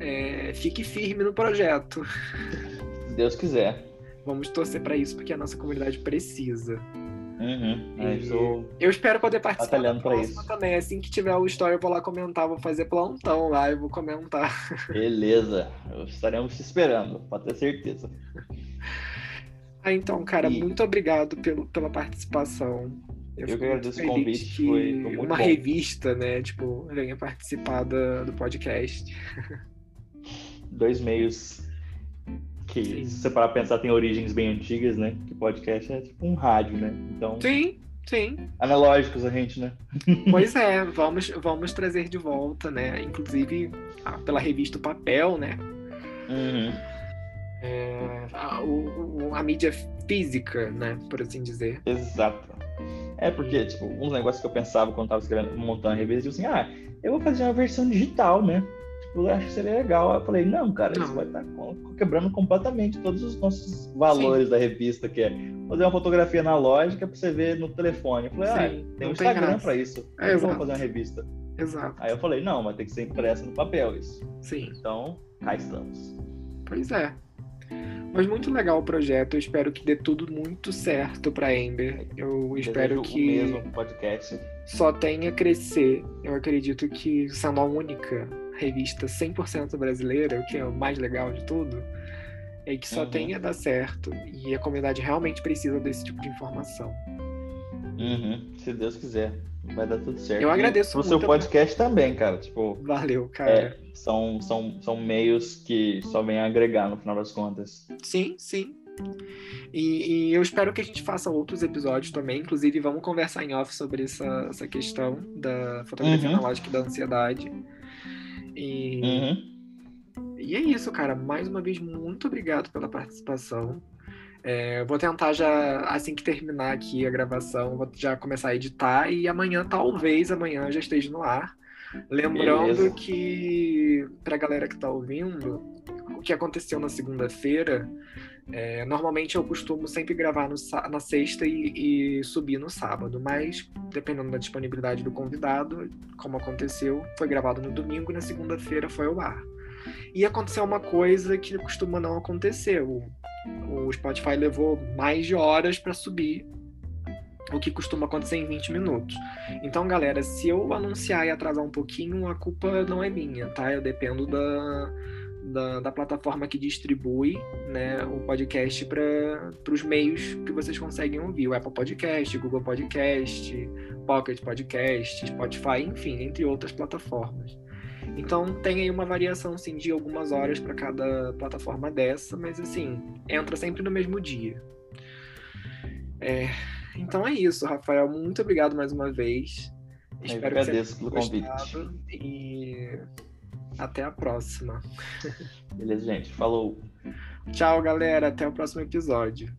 é, fique firme no projeto. Se Deus quiser. Vamos torcer para isso, porque a nossa comunidade precisa. Uhum. É, estou Eu espero poder participar da batalhando próxima isso. também. Assim que tiver o story, eu vou lá comentar, vou fazer plantão lá e vou comentar. Beleza, estaremos te esperando, pode ter certeza. *laughs* Ah, então, cara, E- muito obrigado pelo, pela participação. Eu muito agradeço o convite, que foi- uma bom. revista, né, tipo, venha participar da- do podcast. Dois meios que, Sim. se você parar pra pensar, tem origens bem antigas, né? Que podcast é tipo um rádio, né? Então, Sim, sim. analógicos a gente, né? *laughs* Pois é, vamos, vamos trazer de volta, né? Inclusive ah, pela revista O Papel, né? Uhum. É, a, o- o- a mídia física, né? Por assim dizer. Exato. É porque, tipo, uns negócios que eu pensava quando tava escrevendo, montando a revista, tipo assim, ah, eu vou fazer uma versão digital, né? Tipo, eu acho que seria legal. Aí eu falei, não, cara, isso Não. vai estar quebrando completamente todos os nossos valores da revista, que é fazer uma fotografia analógica pra você ver no telefone. Eu falei, Sim, ah, tem um Instagram graça. pra isso. É, eu vou fazer uma revista. Exato. Aí eu falei, não, mas tem que ser impressa no papel isso. Sim. Então, cá estamos. Pois é. Mas muito legal o projeto. Eu espero que dê tudo muito certo pra Ember. Eu espero que mesmo podcast. só tenha crescer. Eu acredito que sendo a única revista 100% brasileira, o que é o mais legal de tudo, é que só Uhum. tenha a dar certo. E a comunidade realmente precisa desse tipo de informação. Uhum, se Deus quiser. Vai dar tudo certo. Eu E agradeço pro seu podcast também, cara. Tipo, Valeu, cara. É, são, são, são meios que só vêm agregar no final das contas. Sim, sim. E, e eu espero que a gente faça outros episódios também. Inclusive, vamos conversar em off sobre essa, essa questão da fotografia Uhum. analógica e da ansiedade. E, Uhum. e é isso, cara. Mais uma vez, muito obrigado pela participação. É, eu vou tentar já, assim que terminar aqui a gravação, vou já começar a editar e amanhã, talvez amanhã, já esteja no ar. Lembrando Beleza. que, pra galera que tá ouvindo, o que aconteceu na segunda-feira, é, normalmente eu costumo sempre gravar no na sexta e, e subir no sábado, mas dependendo da disponibilidade do convidado, como aconteceu, foi gravado no domingo e na segunda-feira foi ao ar. E aconteceu uma coisa que costuma não acontecer. O, o Spotify levou mais de horas para subir, o que costuma acontecer em 20 minutos. Então, galera, se eu anunciar e atrasar um pouquinho, a culpa não é minha, tá? Eu dependo da, da, da plataforma que distribui né, o podcast para os meios que vocês conseguem ouvir. O Apple Podcast, Google Podcast, Pocket Podcast, Spotify, enfim, entre outras plataformas. Então tem aí uma variação sim, de algumas horas para cada plataforma dessa, mas assim, entra sempre no mesmo dia. É, então é isso, Rafael. Muito obrigado mais uma vez. Eu Espero que você agradeço pelo tenha convite. e até a próxima. Beleza, gente. Falou. Tchau, galera. Até o próximo episódio.